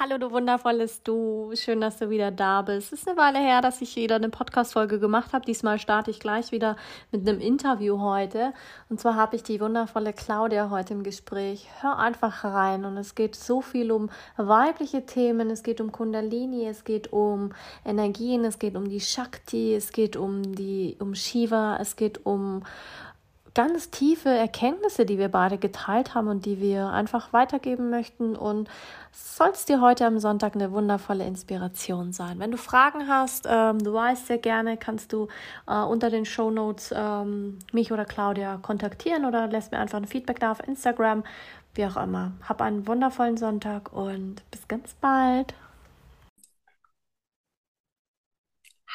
Hallo, du wundervolles Du. Schön, dass du wieder da bist. Es ist eine Weile her, dass ich wieder eine Podcast-Folge gemacht habe. Diesmal starte ich gleich wieder mit einem Interview heute. Und zwar habe ich die wundervolle Claudia heute im Gespräch. Hör einfach rein. Und es geht so viel um weibliche Themen. Es geht um Kundalini. Es geht um Energien. Es geht um die Shakti. Es geht um die, um Shiva. Es geht um, ganz tiefe Erkenntnisse, die wir beide geteilt haben und die wir einfach weitergeben möchten. Und soll es dir heute am Sonntag eine wundervolle Inspiration sein. Wenn du Fragen hast, ähm, du weißt sehr gerne, kannst du äh, unter den Show Notes ähm, mich oder Claudia kontaktieren oder lässt mir einfach ein Feedback da auf Instagram, wie auch immer. Hab einen wundervollen Sonntag und bis ganz bald.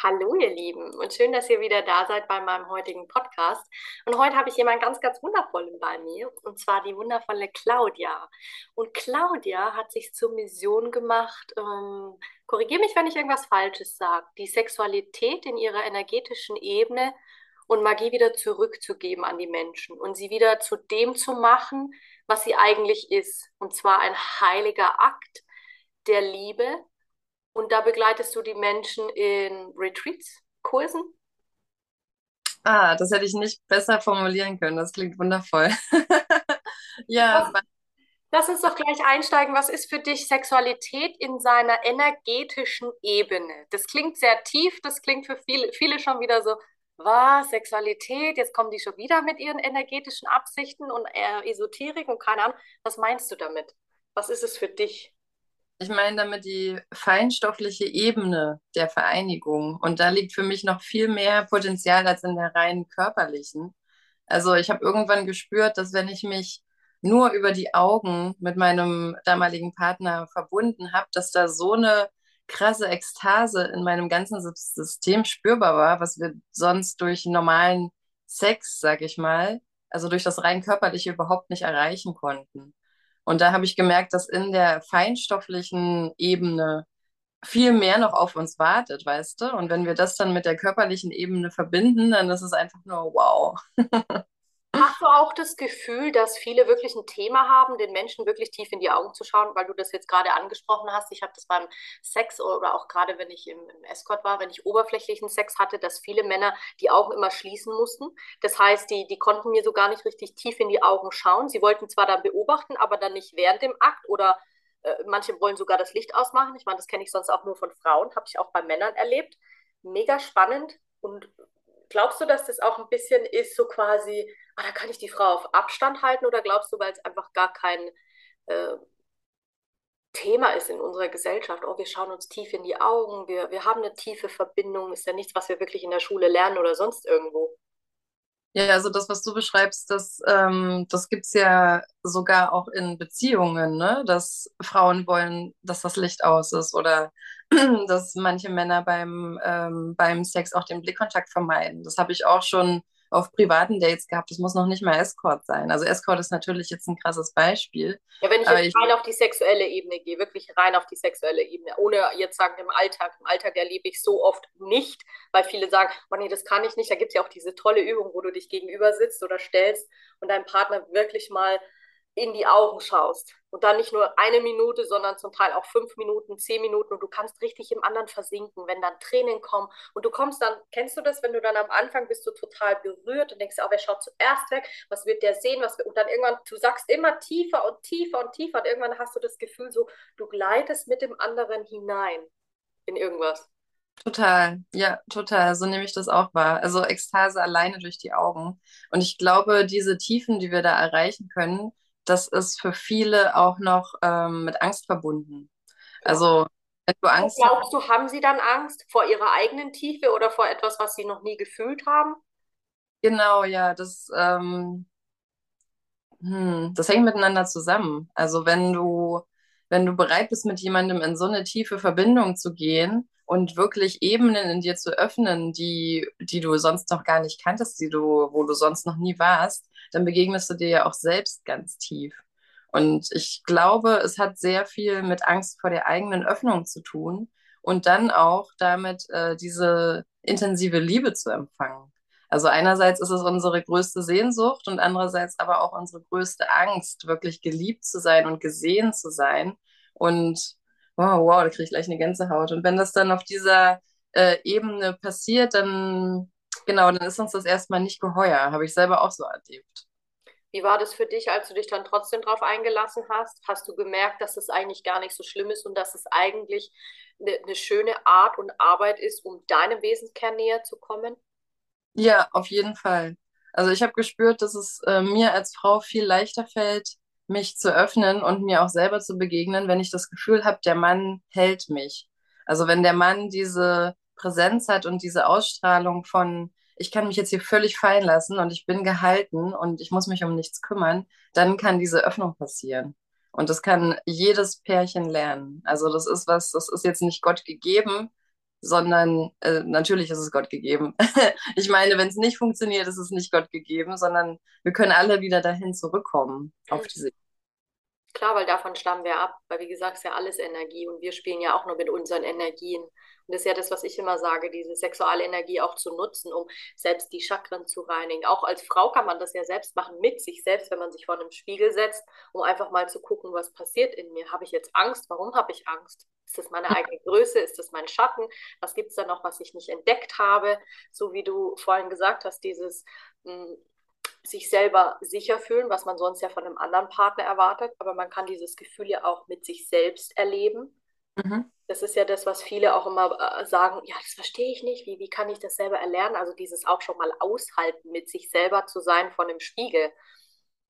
Hallo ihr Lieben und schön, dass ihr wieder da seid bei meinem heutigen Podcast. Und heute habe ich jemanden ganz, ganz wundervollen bei mir und zwar die wundervolle Claudia. Und Claudia hat sich zur Mission gemacht, ähm, korrigiere mich, wenn ich irgendwas Falsches sage, die Sexualität in ihrer energetischen Ebene und Magie wieder zurückzugeben an die Menschen und sie wieder zu dem zu machen, was sie eigentlich ist. Und zwar ein heiliger Akt der Liebe und da begleitest du die Menschen in Retreats, Kursen? Ah, das hätte ich nicht besser formulieren können. Das klingt wundervoll. ja. Lass, lass uns doch gleich einsteigen. Was ist für dich Sexualität in seiner energetischen Ebene? Das klingt sehr tief, das klingt für viele, viele schon wieder so, was, Sexualität, jetzt kommen die schon wieder mit ihren energetischen Absichten und äh, Esoterik und keine Ahnung. Was meinst du damit? Was ist es für dich? Ich meine damit die feinstoffliche Ebene der Vereinigung. Und da liegt für mich noch viel mehr Potenzial als in der rein körperlichen. Also ich habe irgendwann gespürt, dass wenn ich mich nur über die Augen mit meinem damaligen Partner verbunden habe, dass da so eine krasse Ekstase in meinem ganzen System spürbar war, was wir sonst durch normalen Sex, sag ich mal, also durch das rein körperliche überhaupt nicht erreichen konnten. Und da habe ich gemerkt, dass in der feinstofflichen Ebene viel mehr noch auf uns wartet, weißt du? Und wenn wir das dann mit der körperlichen Ebene verbinden, dann ist es einfach nur wow. Hast du auch das Gefühl, dass viele wirklich ein Thema haben, den Menschen wirklich tief in die Augen zu schauen, weil du das jetzt gerade angesprochen hast? Ich habe das beim Sex oder auch gerade, wenn ich im, im, Escort war, wenn ich oberflächlichen Sex hatte, dass viele Männer die Augen immer schließen mussten. Das heißt, die, die konnten mir so gar nicht richtig tief in die Augen schauen. Sie wollten zwar dann beobachten, aber dann nicht während dem Akt oder äh, manche wollen sogar das Licht ausmachen. Ich meine, das kenne ich sonst auch nur von Frauen, habe ich auch bei Männern erlebt. Mega spannend und glaubst du, dass das auch ein bisschen ist, so quasi, ah, da kann ich die Frau auf Abstand halten oder glaubst du, weil es einfach gar kein äh, Thema ist in unserer Gesellschaft, oh, wir schauen uns tief in die Augen, wir, wir haben eine tiefe Verbindung, ist ja nichts, was wir wirklich in der Schule lernen oder sonst irgendwo. Ja, also das, was du beschreibst, das, ähm, das gibt es ja sogar auch in Beziehungen, ne? dass Frauen wollen, dass das Licht aus ist oder dass manche Männer beim, ähm, beim Sex auch den Blickkontakt vermeiden. Das habe ich auch schon auf privaten Dates gehabt. Das muss noch nicht mal Escort sein. Also Escort ist natürlich jetzt ein krasses Beispiel. Ja, wenn ich jetzt ich, rein auf die sexuelle Ebene gehe, wirklich rein auf die sexuelle Ebene, ohne jetzt sagen im Alltag. Im Alltag erlebe ich so oft nicht, weil viele sagen, oh nee, das kann ich nicht. Da gibt es ja auch diese tolle Übung, wo du dich gegenüber sitzt oder stellst und deinem Partner wirklich mal in die Augen schaust. Und dann nicht nur eine Minute, sondern zum Teil auch fünf Minuten, zehn Minuten und du kannst richtig im anderen versinken, wenn dann Tränen kommen und du kommst dann, kennst du das, wenn du dann am Anfang bist du total berührt und denkst, oh, wer schaut zuerst weg, was wird der sehen, was wird, und dann irgendwann, du sagst immer tiefer und tiefer und tiefer und irgendwann hast du das Gefühl so, du gleitest mit dem anderen hinein in irgendwas. Total, ja, total. So nehme ich das auch wahr. Also Ekstase alleine durch die Augen. Und ich glaube, diese Tiefen, die wir da erreichen können, das ist für viele auch noch ähm, mit Angst verbunden. Also, wenn du Angst Glaubst du, haben sie dann Angst vor ihrer eigenen Tiefe oder vor etwas, was sie noch nie gefühlt haben? Genau, ja, das, ähm, hm, das hängt miteinander zusammen. Also, wenn du, wenn du bereit bist, mit jemandem in so eine tiefe Verbindung zu gehen und wirklich Ebenen in dir zu öffnen, die, die du sonst noch gar nicht kanntest, die du, wo du sonst noch nie warst, dann begegnest du dir ja auch selbst ganz tief. Und ich glaube, es hat sehr viel mit Angst vor der eigenen Öffnung zu tun und dann auch damit, äh, diese intensive Liebe zu empfangen. Also einerseits ist es unsere größte Sehnsucht und andererseits aber auch unsere größte Angst, wirklich geliebt zu sein und gesehen zu sein. Und wow, wow, da kriege ich gleich eine Gänsehaut. Und wenn das dann auf dieser äh, Ebene passiert, dann genau, dann ist uns das erstmal nicht geheuer. Habe ich selber auch so erlebt. Wie war das für dich, als du dich dann trotzdem darauf eingelassen hast? Hast du gemerkt, dass es eigentlich gar nicht so schlimm ist und dass es eigentlich eine, eine schöne Art und Arbeit ist, um deinem Wesenskern näher zu kommen? Ja, auf jeden Fall. Also ich habe gespürt, dass es äh, mir als Frau viel leichter fällt, mich zu öffnen und mir auch selber zu begegnen, wenn ich das Gefühl habe, der Mann hält mich. Also wenn der Mann diese Präsenz hat und diese Ausstrahlung von, ich kann mich jetzt hier völlig fallen lassen und ich bin gehalten und ich muss mich um nichts kümmern, dann kann diese Öffnung passieren. Und das kann jedes Pärchen lernen. Also das ist was, das ist jetzt nicht Gott gegeben, sondern äh, natürlich ist es Gott gegeben. ich meine, wenn es nicht funktioniert, ist es nicht Gott gegeben, sondern wir können alle wieder dahin zurückkommen auf diese. Klar, weil davon stammen wir ab, weil wie gesagt, ist ja alles Energie und wir spielen ja auch nur mit unseren Energien. Und das ist ja das, was ich immer sage, diese sexuelle Energie auch zu nutzen, um selbst die Chakren zu reinigen. Auch als Frau kann man das ja selbst machen, mit sich selbst, wenn man sich vor einem Spiegel setzt, um einfach mal zu gucken, was passiert in mir. Habe ich jetzt Angst? Warum habe ich Angst? Ist das meine eigene Größe? Ist das mein Schatten? Was gibt es da noch, was ich nicht entdeckt habe? So wie du vorhin gesagt hast, dieses mh, hm, sich selber sicher fühlen, was man sonst ja von einem anderen Partner erwartet, aber man kann dieses Gefühl ja auch mit sich selbst erleben. Mhm. Das ist ja das, was viele auch immer äh, sagen, ja, das verstehe ich nicht, wie, wie kann ich das selber erlernen? Also dieses auch schon mal aushalten, mit sich selber zu sein von dem Spiegel.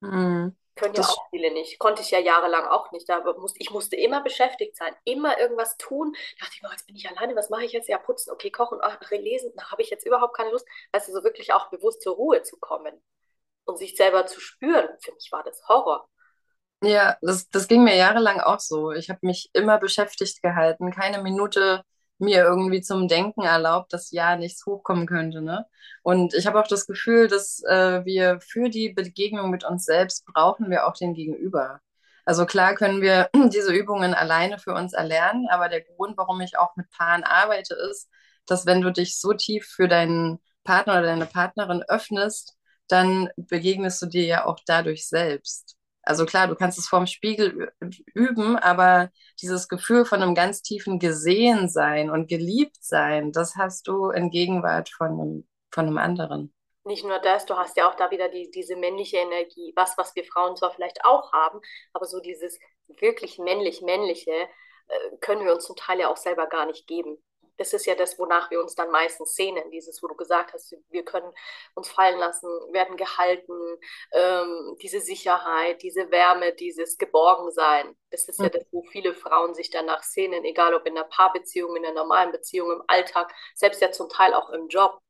Mhm. Können ja auch viele nicht. Konnte ich ja jahrelang auch nicht. Da muss, ich musste immer beschäftigt sein, immer irgendwas tun. Da dachte ich mir, jetzt bin ich alleine, was mache ich jetzt? Ja, putzen, okay, kochen, ach, lesen, da habe ich jetzt überhaupt keine Lust. Also so wirklich auch bewusst zur Ruhe zu kommen und sich selber zu spüren. Für mich war das Horror. Ja, das, das ging mir jahrelang auch so. Ich habe mich immer beschäftigt gehalten, keine Minute mir irgendwie zum Denken erlaubt, dass ja nichts hochkommen könnte. Ne? Und ich habe auch das Gefühl, dass äh, wir für die Begegnung mit uns selbst brauchen wir auch den Gegenüber. Also klar können wir diese Übungen alleine für uns erlernen, aber der Grund, warum ich auch mit Paaren arbeite, ist, dass wenn du dich so tief für deinen Partner oder deine Partnerin öffnest, dann begegnest du dir ja auch dadurch selbst. Also klar, du kannst es vorm Spiegel üben, aber dieses Gefühl von einem ganz tiefen Gesehensein und Geliebtsein, das hast du in Gegenwart von einem, von einem anderen. Nicht nur das, du hast ja auch da wieder die, diese männliche Energie, was, was wir Frauen zwar vielleicht auch haben, aber so dieses wirklich männlich-männliche äh, können wir uns zum Teil ja auch selber gar nicht geben das ist ja das, wonach wir uns dann meistens sehnen, dieses, wo du gesagt hast, wir können uns fallen lassen, werden gehalten, ähm, diese Sicherheit, diese Wärme, dieses Geborgensein. Das ist ja mhm. das, wo viele Frauen sich danach sehnen, egal ob in einer Paarbeziehung, in einer normalen Beziehung, im Alltag, selbst ja zum Teil auch im Job.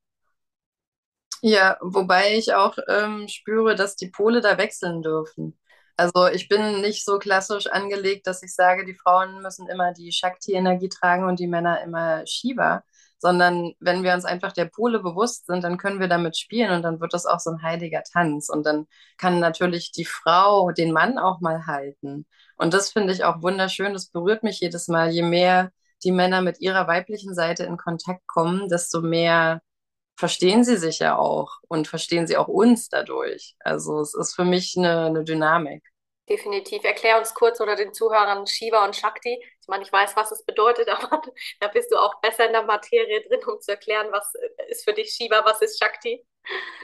Ja, wobei ich auch ähm, spüre, dass die Pole da wechseln dürfen. Also ich bin nicht so klassisch angelegt, dass ich sage, die Frauen müssen immer die Shakti-Energie tragen und die Männer immer Shiva, sondern wenn wir uns einfach der Pole bewusst sind, dann können wir damit spielen und dann wird das auch so ein heiliger Tanz und dann kann natürlich die Frau den Mann auch mal halten. Und das finde ich auch wunderschön, das berührt mich jedes Mal. Je mehr die Männer mit ihrer weiblichen Seite in Kontakt kommen, desto mehr verstehen sie sich ja auch und verstehen sie auch uns dadurch. Also es ist für mich eine, eine Dynamik. Definitiv. Erklär uns kurz oder den Zuhörern Shiva und Shakti. Ich meine, ich weiß, was es bedeutet, aber da bist du auch besser in der Materie drin, um zu erklären, was ist für dich Shiva, was ist Shakti.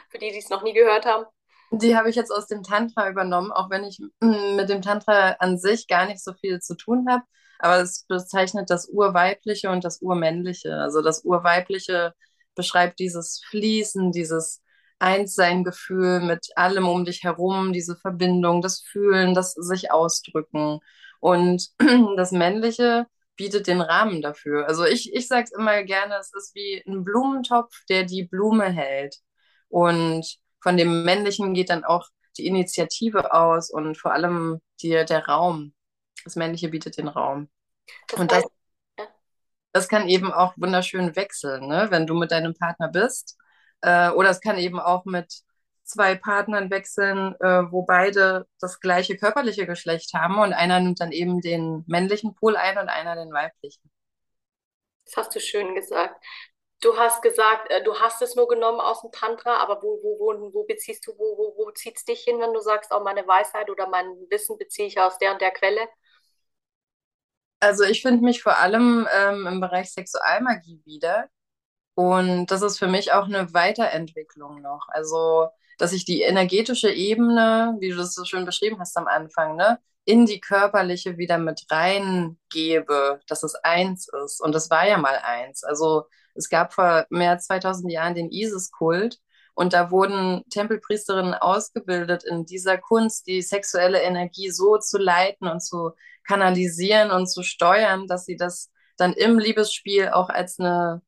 Für die, die es noch nie gehört haben. Die habe ich jetzt aus dem Tantra übernommen, auch wenn ich mm, mit dem Tantra an sich gar nicht so viel zu tun habe. Aber es bezeichnet das Urweibliche und das Urmännliche. Also das Urweibliche beschreibt dieses Fließen, dieses Einssein-Gefühl mit allem um dich herum, diese Verbindung, das Fühlen, das sich ausdrücken. Und das Männliche bietet den Rahmen dafür. Also ich, ich sage es immer gerne, es ist wie ein Blumentopf, der die Blume hält. Und von dem Männlichen geht dann auch die Initiative aus und vor allem die, der Raum. Das Männliche bietet den Raum. Das und das, das kann eben auch wunderschön wechseln, ne? wenn du mit deinem Partner bist. Äh, oder es kann eben auch mit zwei Partnern wechseln, äh, wo beide das gleiche körperliche Geschlecht haben und einer nimmt dann eben den männlichen Pol ein und einer den weiblichen. Das hast du schön gesagt. Du hast gesagt, äh, du hast es nur genommen aus dem Tantra, aber wo, wo, wo, wo beziehst du, wo, wo, wo zieht es dich hin, wenn du sagst, auch meine Weisheit oder mein Wissen beziehe ich aus der und der Quelle? Also ich finde mich vor allem ähm, im Bereich Sexualmagie wieder. Und das ist für mich auch eine Weiterentwicklung noch. Also, dass ich die energetische Ebene, wie du das so schön beschrieben hast am Anfang, ne, in die körperliche wieder mit reingebe, dass es eins ist. Und das war ja mal eins. Also es gab vor mehr als 2000 Jahren den Isis-Kult und da wurden Tempelpriesterinnen ausgebildet in dieser Kunst, die sexuelle Energie so zu leiten und zu kanalisieren und zu steuern, dass sie das dann im Liebesspiel auch als eine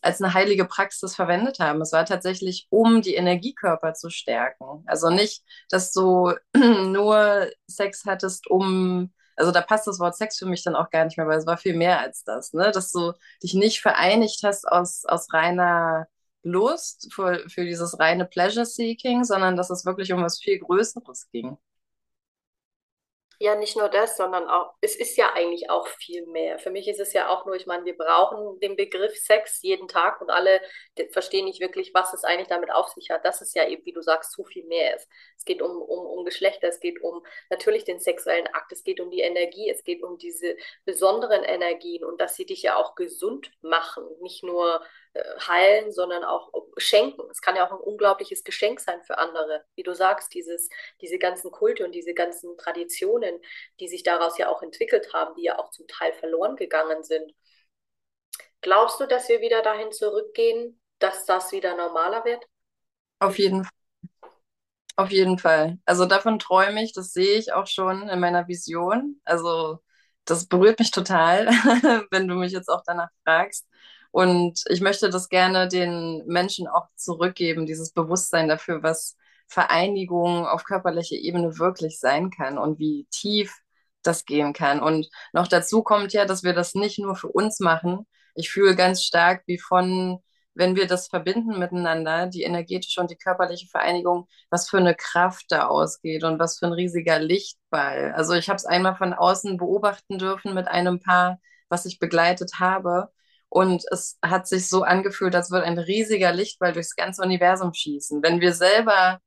als eine heilige Praxis verwendet haben. Es war tatsächlich, um die Energiekörper zu stärken. Also nicht, dass du nur Sex hattest, um, also da passt das Wort Sex für mich dann auch gar nicht mehr, weil es war viel mehr als das, ne? Dass du dich nicht vereinigt hast aus, aus reiner Lust für, für dieses reine Pleasure-Seeking, sondern dass es wirklich um was viel Größeres ging. Ja, nicht nur das, sondern auch, es ist ja eigentlich auch viel mehr. Für mich ist es ja auch nur, ich meine, wir brauchen den Begriff Sex jeden Tag und alle verstehen nicht wirklich, was es eigentlich damit auf sich hat. Das ist ja eben, wie du sagst, zu viel mehr ist. Es geht um, um, um Geschlechter, es geht um natürlich den sexuellen Akt, es geht um die Energie, es geht um diese besonderen Energien und dass sie dich ja auch gesund machen, nicht nur heilen, sondern auch schenken. Es kann ja auch ein unglaubliches Geschenk sein für andere. Wie du sagst, dieses, diese ganzen Kulte und diese ganzen Traditionen, die sich daraus ja auch entwickelt haben, die ja auch zum Teil verloren gegangen sind. Glaubst du, dass wir wieder dahin zurückgehen, dass das wieder normaler wird? Auf jeden Fall. Auf jeden Fall. Also davon träume ich, das sehe ich auch schon in meiner Vision. Also das berührt mich total, wenn du mich jetzt auch danach fragst. Und ich möchte das gerne den Menschen auch zurückgeben, dieses Bewusstsein dafür, was Vereinigung auf körperlicher Ebene wirklich sein kann und wie tief das gehen kann. Und noch dazu kommt ja, dass wir das nicht nur für uns machen. Ich fühle ganz stark, wie von, wenn wir das verbinden miteinander, die energetische und die körperliche Vereinigung, was für eine Kraft da ausgeht und was für ein riesiger Lichtball. Also ich habe es einmal von außen beobachten dürfen mit einem Paar, was ich begleitet habe. Und es hat sich so angefühlt, als würde ein riesiger Lichtball durchs ganze Universum schießen. Wenn wir selber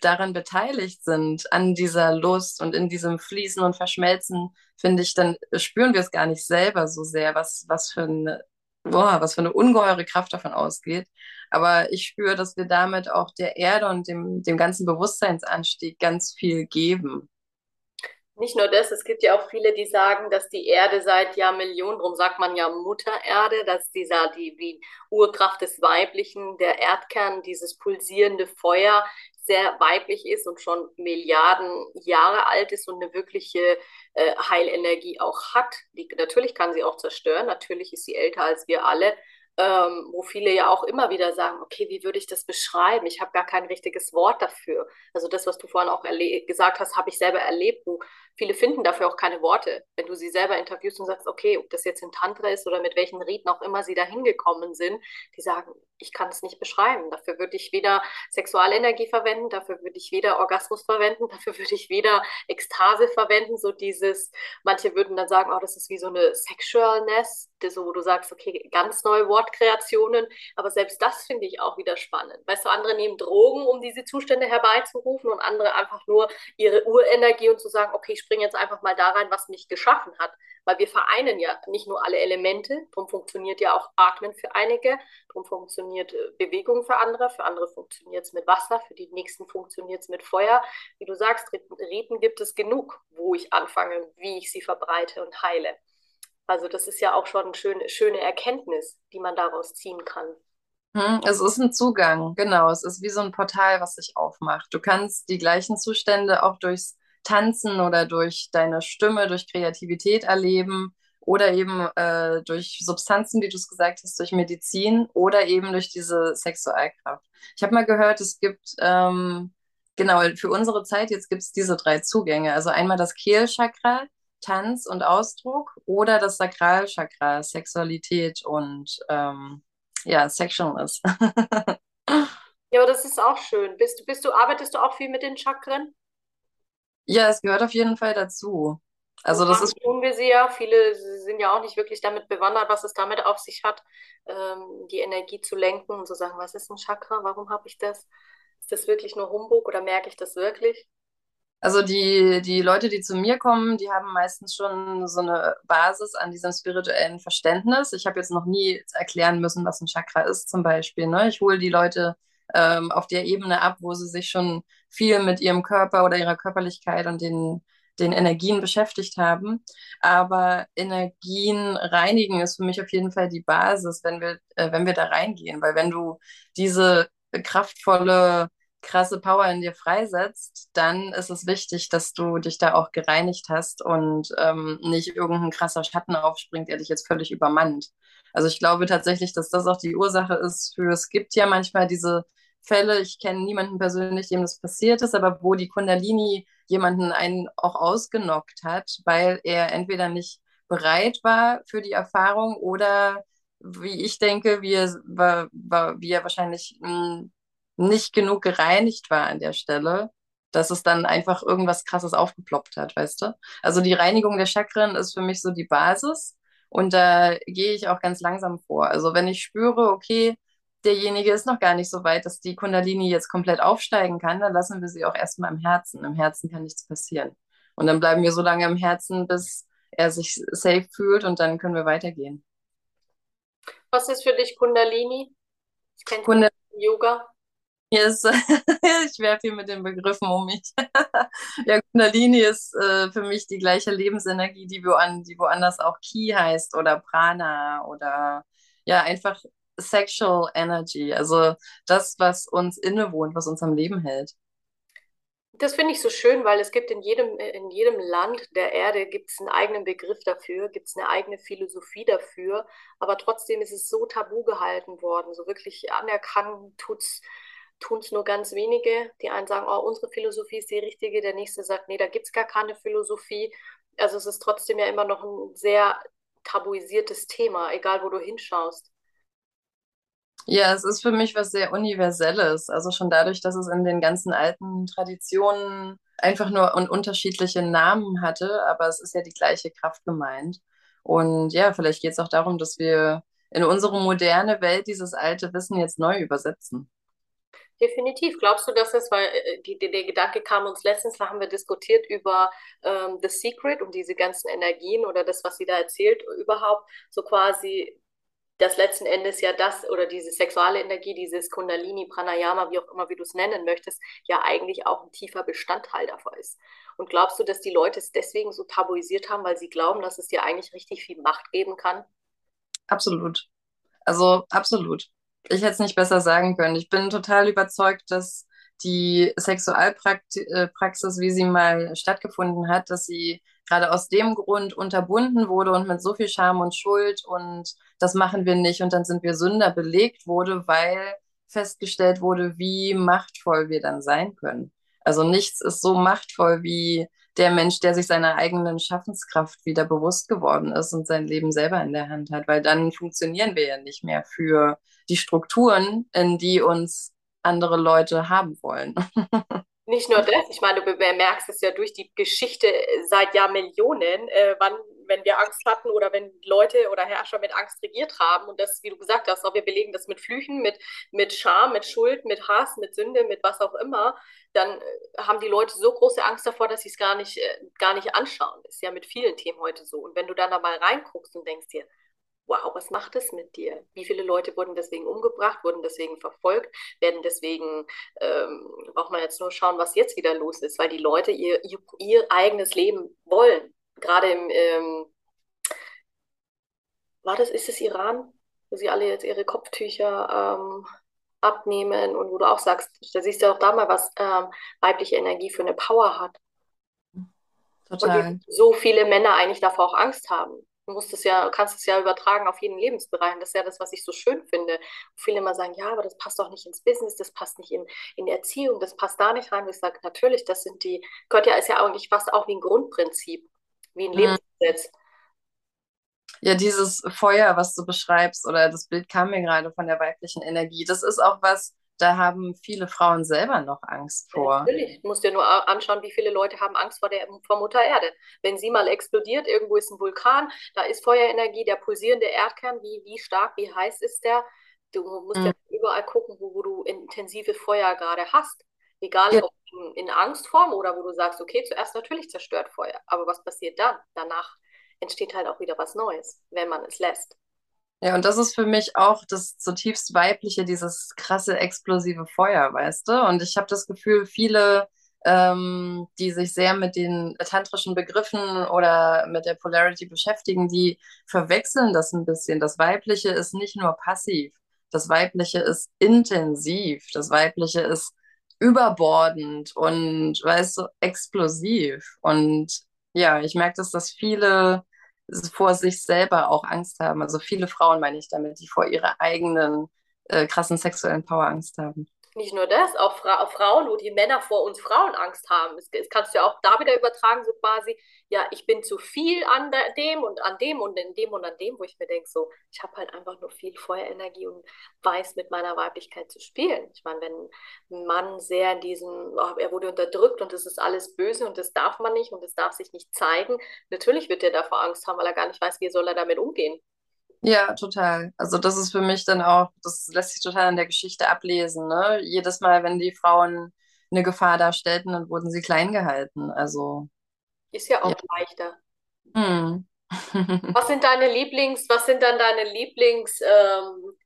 daran beteiligt sind, an dieser Lust und in diesem Fließen und Verschmelzen, finde ich, dann spüren wir es gar nicht selber so sehr, was, was für eine, boah, was für eine ungeheure Kraft davon ausgeht. Aber ich spüre, dass wir damit auch der Erde und dem, dem ganzen Bewusstseinsanstieg ganz viel geben. Nicht nur das, es gibt ja auch viele, die sagen, dass die Erde seit Jahrmillionen, darum sagt man ja Mutter Erde, dass dieser, die, die Urkraft des Weiblichen, der Erdkern, dieses pulsierende Feuer sehr weiblich ist und schon Milliarden Jahre alt ist und eine wirkliche äh, Heilenergie auch hat. Die, natürlich kann sie auch zerstören, natürlich ist sie älter als wir alle, ähm, wo viele ja auch immer wieder sagen, okay, wie würde ich das beschreiben? Ich habe gar kein richtiges Wort dafür. Also das, was du vorhin auch gesagt hast, habe ich selber erlebt, wo viele finden dafür auch keine Worte. Wenn du sie selber interviewst und sagst, okay, ob das jetzt in Tantra ist oder mit welchen Riten auch immer sie da hingekommen sind, die sagen, ich kann es nicht beschreiben. Dafür würde ich weder Sexualenergie verwenden, dafür würde ich weder Orgasmus verwenden, dafür würde ich weder Ekstase verwenden. So dieses, manche würden dann sagen, oh, das ist wie so eine Sexualness, so wo du sagst, okay, ganz neue Wortkreationen. Aber selbst das finde ich auch wieder spannend. Weißt du, andere nehmen Drogen, um diese Zustände herbeizurufen und andere einfach nur ihre Urenergie und zu sagen, okay, ich springe jetzt einfach mal da rein, was mich geschaffen hat. Weil wir vereinen ja nicht nur alle Elemente, darum funktioniert ja auch Atmen für einige, darum funktioniert äh, Bewegung für andere, für andere funktioniert es mit Wasser, für die nächsten funktioniert es mit Feuer. Wie du sagst, Riten gibt es genug, wo ich anfange, wie ich sie verbreite und heile. Also das ist ja auch schon eine schöne, schöne Erkenntnis, die man daraus ziehen kann. Hm, es ist ein Zugang, genau. Es ist wie so ein Portal, was sich aufmacht. Du kannst die gleichen Zustände auch durchs Tanzen oder durch deine Stimme, durch Kreativität erleben oder eben äh, durch Substanzen, wie du es gesagt hast, durch Medizin oder eben durch diese Sexualkraft. Ich habe mal gehört, es gibt, ähm, genau, für unsere Zeit jetzt gibt es diese drei Zugänge. Also einmal das Kehlchakra, Tanz und Ausdruck oder das Sakralchakra, Sexualität und ähm, ja, Sexual ist. ja, aber das ist auch schön. Bist, bist du, arbeitest du auch viel mit den Chakren? Ja, es gehört auf jeden Fall dazu. Also das ist tun wir sie ja. Viele sind ja auch nicht wirklich damit bewandert, was es damit auf sich hat, ähm, die Energie zu lenken und zu sagen, was ist ein Chakra, warum habe ich das? Ist das wirklich nur Humbug oder merke ich das wirklich? Also die, die Leute, die zu mir kommen, die haben meistens schon so eine Basis an diesem spirituellen Verständnis. Ich habe jetzt noch nie erklären müssen, was ein Chakra ist zum Beispiel. Ne? Ich hole die Leute ähm, auf der Ebene ab, wo sie sich schon viel mit ihrem Körper oder ihrer Körperlichkeit und den, den Energien beschäftigt haben. Aber Energien reinigen ist für mich auf jeden Fall die Basis, wenn wir, äh, wenn wir da reingehen. Weil wenn du diese kraftvolle krasse Power in dir freisetzt, dann ist es wichtig, dass du dich da auch gereinigt hast und ähm, nicht irgendein krasser Schatten aufspringt, der dich jetzt völlig übermannt. Also ich glaube tatsächlich, dass das auch die Ursache ist für, es gibt ja manchmal diese Fälle, ich kenne niemanden persönlich, dem das passiert ist, aber wo die Kundalini jemanden einen auch ausgenockt hat, weil er entweder nicht bereit war für die Erfahrung oder wie ich denke, wie er, wie er wahrscheinlich hm, nicht genug gereinigt war an der Stelle, dass es dann einfach irgendwas Krasses aufgeploppt hat, weißt du? Also die Reinigung der Chakren ist für mich so die Basis und da gehe ich auch ganz langsam vor. Also wenn ich spüre, okay, derjenige ist noch gar nicht so weit, dass die Kundalini jetzt komplett aufsteigen kann, dann lassen wir sie auch erstmal im Herzen. Im Herzen kann nichts passieren. Und dann bleiben wir so lange im Herzen, bis er sich safe fühlt und dann können wir weitergehen. Was ist für dich Kundalini? Ich kenne Kundalini Yoga. Ist, ich werfe hier mit den Begriffen um mich. ja, Kundalini ist äh, für mich die gleiche Lebensenergie, die, wo an, die woanders auch Ki heißt oder Prana oder ja, einfach Sexual Energy. Also das, was uns innewohnt, was uns am Leben hält. Das finde ich so schön, weil es gibt in jedem, in jedem Land der Erde gibt es einen eigenen Begriff dafür, gibt es eine eigene Philosophie dafür, aber trotzdem ist es so tabu gehalten worden. So wirklich anerkannt tun es nur ganz wenige. Die einen sagen, oh, unsere Philosophie ist die richtige, der nächste sagt, nee, da gibt es gar keine Philosophie. Also es ist trotzdem ja immer noch ein sehr tabuisiertes Thema, egal wo du hinschaust. Ja, es ist für mich was sehr Universelles. Also schon dadurch, dass es in den ganzen alten Traditionen einfach nur un unterschiedliche Namen hatte, aber es ist ja die gleiche Kraft gemeint. Und ja, vielleicht geht es auch darum, dass wir in unsere moderne Welt dieses alte Wissen jetzt neu übersetzen. Definitiv. Glaubst du, dass es, weil äh, die, der Gedanke kam uns letztens, da haben wir diskutiert über ähm, The Secret und diese ganzen Energien oder das, was sie da erzählt, überhaupt so quasi das letzten Endes ja das oder diese sexuelle Energie, dieses Kundalini, Pranayama, wie auch immer, wie du es nennen möchtest, ja eigentlich auch ein tiefer Bestandteil davon ist. Und glaubst du, dass die Leute es deswegen so tabuisiert haben, weil sie glauben, dass es dir eigentlich richtig viel Macht geben kann? Absolut. Also absolut ich hätte es nicht besser sagen können. Ich bin total überzeugt, dass die Sexualpraxis, wie sie mal stattgefunden hat, dass sie gerade aus dem Grund unterbunden wurde und mit so viel Scham und Schuld und das machen wir nicht und dann sind wir Sünder belegt wurde, weil festgestellt wurde, wie machtvoll wir dann sein können. Also nichts ist so machtvoll wie der Mensch, der sich seiner eigenen Schaffenskraft wieder bewusst geworden ist und sein Leben selber in der Hand hat, weil dann funktionieren wir ja nicht mehr für die Strukturen, in die uns andere Leute haben wollen. Nicht nur das, ich meine, du bemerkst es ja durch die Geschichte seit Jahrmillionen, äh, wann, wenn wir Angst hatten oder wenn Leute oder Herrscher mit Angst regiert haben. Und das, wie du gesagt hast, auch wir belegen das mit Flüchen, mit, mit Scham, mit Schuld, mit Hass, mit Sünde, mit was auch immer, dann äh, haben die Leute so große Angst davor, dass sie es gar nicht, äh, gar nicht anschauen. Das ist ja mit vielen Themen heute so. Und wenn du dann da mal reinguckst und denkst dir, wow, was macht es mit dir? Wie viele Leute wurden deswegen umgebracht, wurden deswegen verfolgt, werden deswegen, ähm, braucht man jetzt nur schauen, was jetzt wieder los ist, weil die Leute ihr, ihr, ihr eigenes Leben wollen. Gerade im, ähm, war das, ist es Iran, wo sie alle jetzt ihre Kopftücher ähm, abnehmen und wo du auch sagst, da siehst du auch da mal, was ähm, weibliche Energie für eine Power hat. Total. Und so viele Männer eigentlich davor auch Angst haben. Du musst es ja, kannst es ja übertragen auf jeden Lebensbereich. Und das ist ja das, was ich so schön finde. Viele immer sagen, ja, aber das passt doch nicht ins Business, das passt nicht in, in Erziehung, das passt da nicht rein. Und ich sage, natürlich, das sind die, gehört ja, ist ja eigentlich fast auch wie ein Grundprinzip. wie ein mhm. Lebensgesetz. Ja, dieses Feuer, was du beschreibst, oder das Bild kam mir gerade von der weiblichen Energie, das ist auch was, da haben viele Frauen selber noch Angst vor. Natürlich. Du musst dir nur anschauen, wie viele Leute haben Angst vor der vor Mutter Erde. Wenn sie mal explodiert, irgendwo ist ein Vulkan, da ist Feuerenergie, der pulsierende Erdkern, wie, wie stark, wie heiß ist der? Du musst mhm. ja überall gucken, wo, wo du intensive Feuer gerade hast. Egal ja. ob in Angstform oder wo du sagst, okay, zuerst natürlich zerstört Feuer, aber was passiert dann? Danach entsteht halt auch wieder was Neues, wenn man es lässt. Ja, und das ist für mich auch das zutiefst weibliche, dieses krasse explosive Feuer, weißt du? Und ich habe das Gefühl, viele, ähm, die sich sehr mit den tantrischen Begriffen oder mit der Polarity beschäftigen, die verwechseln das ein bisschen. Das Weibliche ist nicht nur passiv, das Weibliche ist intensiv, das Weibliche ist überbordend und, weißt du, explosiv. Und ja, ich merke, dass das viele vor sich selber auch Angst haben. Also viele Frauen meine ich damit, die vor ihrer eigenen äh, krassen sexuellen Power Angst haben. Nicht nur das, auch Fra Frauen, wo die Männer vor uns Frauen Angst haben. Das, das kannst du ja auch da wieder übertragen, so quasi, ja, ich bin zu viel an dem und an dem und in dem und an dem, wo ich mir denke, so, ich habe halt einfach nur viel Feuerenergie und weiß mit meiner Weiblichkeit zu spielen. Ich meine, wenn ein Mann sehr in diesem, oh, er wurde unterdrückt und das ist alles böse und das darf man nicht und das darf sich nicht zeigen, natürlich wird er davor Angst haben, weil er gar nicht weiß, wie soll er damit umgehen. Ja, total. Also das ist für mich dann auch, das lässt sich total an der Geschichte ablesen. Ne? Jedes Mal, wenn die Frauen eine Gefahr darstellten, dann wurden sie klein gehalten. Also ist ja auch ja. leichter. Hm. was sind deine Lieblings, was sind dann deine Lieblings, ähm,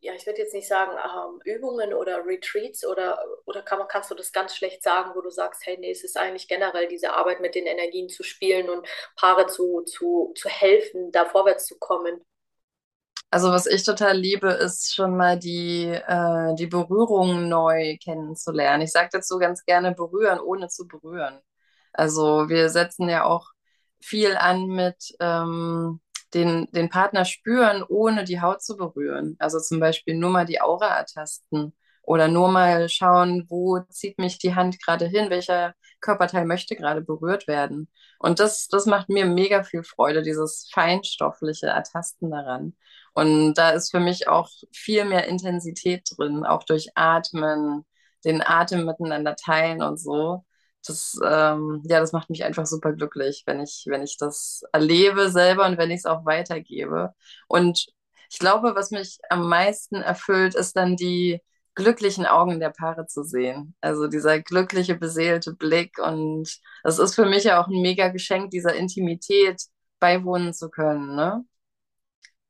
ja, ich würde jetzt nicht sagen ähm, Übungen oder Retreats oder, oder kann man, kannst du das ganz schlecht sagen, wo du sagst, hey, nee, es ist eigentlich generell diese Arbeit mit den Energien zu spielen und Paare zu, zu, zu helfen, da vorwärts zu kommen? Also was ich total liebe, ist schon mal die, äh, die Berührung neu kennenzulernen. Ich sage dazu ganz gerne berühren, ohne zu berühren. Also wir setzen ja auch viel an mit ähm, den, den Partner spüren, ohne die Haut zu berühren. Also zum Beispiel nur mal die Aura ertasten oder nur mal schauen, wo zieht mich die Hand gerade hin, welcher Körperteil möchte gerade berührt werden. Und das, das macht mir mega viel Freude, dieses feinstoffliche Ertasten daran. Und da ist für mich auch viel mehr Intensität drin, auch durch Atmen, den Atem miteinander teilen und so. Das, ähm, ja, das macht mich einfach super glücklich, wenn ich, wenn ich das erlebe selber und wenn ich es auch weitergebe. Und ich glaube, was mich am meisten erfüllt, ist dann die, glücklichen Augen der Paare zu sehen. Also dieser glückliche, beseelte Blick. Und es ist für mich ja auch ein mega Geschenk, dieser Intimität beiwohnen zu können. Ne?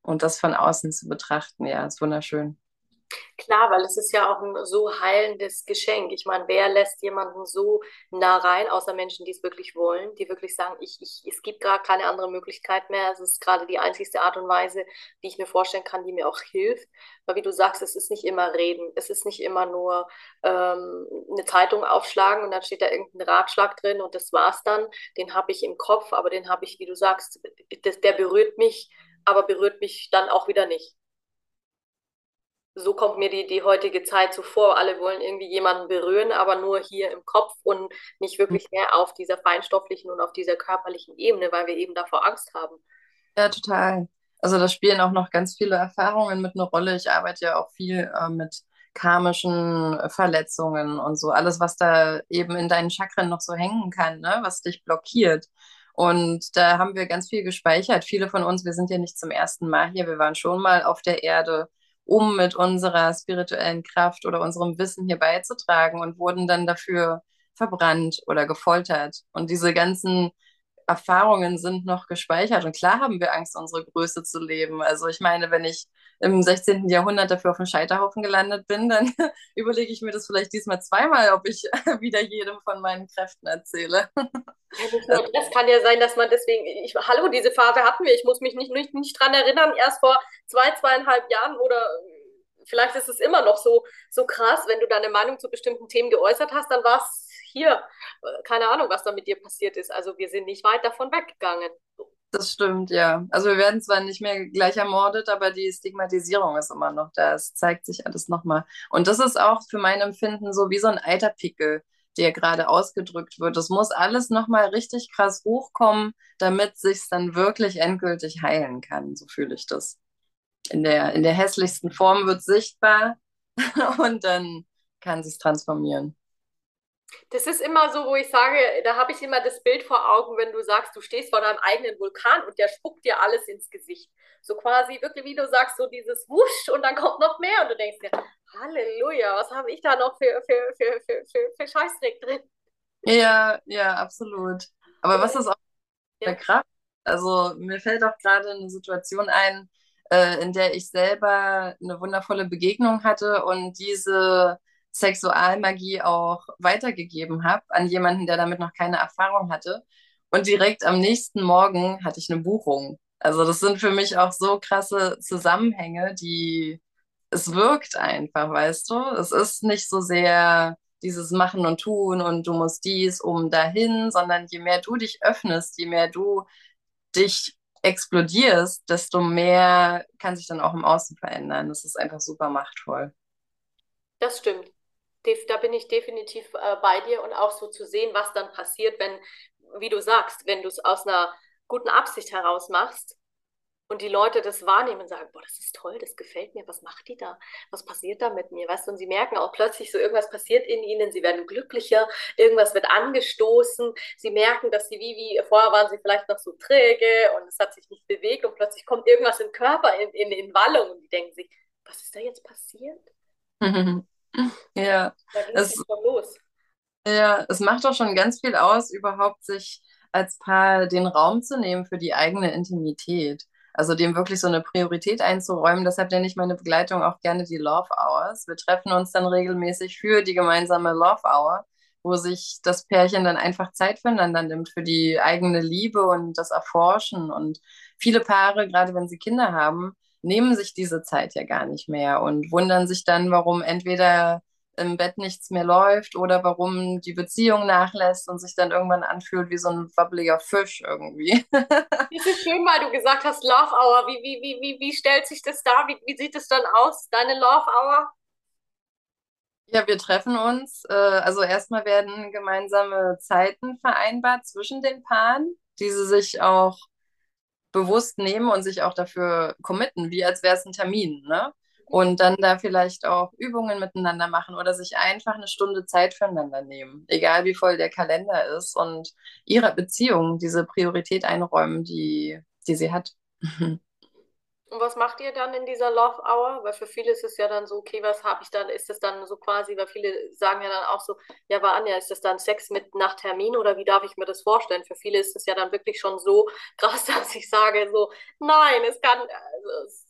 Und das von außen zu betrachten, ja, ist wunderschön. Klar, weil es ist ja auch ein so heilendes Geschenk. Ich meine, wer lässt jemanden so nah rein, außer Menschen, die es wirklich wollen, die wirklich sagen, ich, ich, es gibt gerade keine andere Möglichkeit mehr. Es ist gerade die einzigste Art und Weise, die ich mir vorstellen kann, die mir auch hilft. Weil wie du sagst, es ist nicht immer reden. Es ist nicht immer nur ähm, eine Zeitung aufschlagen und dann steht da irgendein Ratschlag drin und das war's dann. Den habe ich im Kopf, aber den habe ich, wie du sagst, das, der berührt mich, aber berührt mich dann auch wieder nicht so kommt mir die, die heutige Zeit so vor. Alle wollen irgendwie jemanden berühren, aber nur hier im Kopf und nicht wirklich mehr auf dieser feinstofflichen und auf dieser körperlichen Ebene, weil wir eben davor Angst haben. Ja, total. Also da spielen auch noch ganz viele Erfahrungen mit einer Rolle. Ich arbeite ja auch viel äh, mit karmischen Verletzungen und so. Alles, was da eben in deinen Chakren noch so hängen kann, ne? was dich blockiert. Und da haben wir ganz viel gespeichert. Viele von uns, wir sind ja nicht zum ersten Mal hier, wir waren schon mal auf der Erde um mit unserer spirituellen Kraft oder unserem Wissen hier beizutragen und wurden dann dafür verbrannt oder gefoltert. Und diese ganzen Erfahrungen sind noch gespeichert. Und klar haben wir Angst, unsere Größe zu leben. Also ich meine, wenn ich im 16. Jahrhundert dafür auf dem Scheiterhaufen gelandet bin, dann überlege ich mir das vielleicht diesmal zweimal, ob ich wieder jedem von meinen Kräften erzähle. Ja, das kann ja sein, dass man deswegen, ich, hallo, diese Phase hatten wir, ich muss mich nicht, nicht, nicht dran erinnern, erst vor zwei, zweieinhalb Jahren oder vielleicht ist es immer noch so, so krass, wenn du deine Meinung zu bestimmten Themen geäußert hast, dann war es hier, keine Ahnung, was da mit dir passiert ist. Also wir sind nicht weit davon weggegangen. Das stimmt, ja. Also wir werden zwar nicht mehr gleich ermordet, aber die Stigmatisierung ist immer noch da. Es zeigt sich alles nochmal. Und das ist auch für mein Empfinden so wie so ein Eiterpickel. der gerade ausgedrückt wird. Das muss alles nochmal richtig krass hochkommen, damit sich dann wirklich endgültig heilen kann. So fühle ich das. In der, in der hässlichsten Form wird sichtbar und dann kann sich transformieren. Das ist immer so, wo ich sage, da habe ich immer das Bild vor Augen, wenn du sagst, du stehst vor deinem eigenen Vulkan und der spuckt dir alles ins Gesicht. So quasi wirklich, wie du sagst, so dieses Wusch und dann kommt noch mehr und du denkst dir, Halleluja, was habe ich da noch für, für, für, für, für, für Scheißdreck drin? Ja, ja, absolut. Aber was ist auch ja. der Kraft? Also mir fällt auch gerade eine Situation ein, äh, in der ich selber eine wundervolle Begegnung hatte und diese Sexualmagie auch weitergegeben habe an jemanden, der damit noch keine Erfahrung hatte. Und direkt am nächsten Morgen hatte ich eine Buchung. Also das sind für mich auch so krasse Zusammenhänge, die es wirkt einfach, weißt du? Es ist nicht so sehr dieses Machen und Tun und du musst dies um dahin, sondern je mehr du dich öffnest, je mehr du dich explodierst, desto mehr kann sich dann auch im Außen verändern. Das ist einfach super machtvoll. Das stimmt. Da bin ich definitiv äh, bei dir und auch so zu sehen, was dann passiert, wenn, wie du sagst, wenn du es aus einer guten Absicht heraus machst und die Leute das wahrnehmen und sagen, boah, das ist toll, das gefällt mir, was macht die da? Was passiert da mit mir? Weißt du, und sie merken auch plötzlich so, irgendwas passiert in ihnen, sie werden glücklicher, irgendwas wird angestoßen, sie merken, dass sie wie, wie, vorher waren sie vielleicht noch so träge und es hat sich nicht bewegt und plötzlich kommt irgendwas im Körper in, in, in Wallung und die denken sich, was ist da jetzt passiert? ja. es, los. Ja, es macht doch schon ganz viel aus, überhaupt sich als Paar den Raum zu nehmen für die eigene Intimität. Also dem wirklich so eine Priorität einzuräumen. Deshalb nenne ich meine Begleitung auch gerne die Love Hours. Wir treffen uns dann regelmäßig für die gemeinsame Love Hour, wo sich das Pärchen dann einfach Zeit füreinander nimmt, für die eigene Liebe und das Erforschen. Und viele Paare, gerade wenn sie Kinder haben, nehmen sich diese Zeit ja gar nicht mehr und wundern sich dann, warum entweder im Bett nichts mehr läuft oder warum die Beziehung nachlässt und sich dann irgendwann anfühlt wie so ein wabbeliger Fisch irgendwie. Das ist schön, weil du gesagt hast, Love Hour. Wie, wie, wie, wie, wie stellt sich das dar? Wie, wie sieht es dann aus, deine Love Hour? Ja, wir treffen uns. Äh, also erstmal werden gemeinsame Zeiten vereinbart zwischen den Paaren, die sie sich auch bewusst nehmen und sich auch dafür committen, wie als wäre es ein Termin. Ne? und dann da vielleicht auch Übungen miteinander machen oder sich einfach eine Stunde Zeit füreinander nehmen, egal wie voll der Kalender ist und ihrer Beziehung diese Priorität einräumen, die, die sie hat. Und was macht ihr dann in dieser Love Hour? Weil für viele ist es ja dann so, okay, was habe ich dann? Ist es dann so quasi, weil viele sagen ja dann auch so, ja, war Anja, ist das dann Sex mit nach Termin oder wie darf ich mir das vorstellen? Für viele ist es ja dann wirklich schon so krass, dass ich sage so, nein, es kann, also,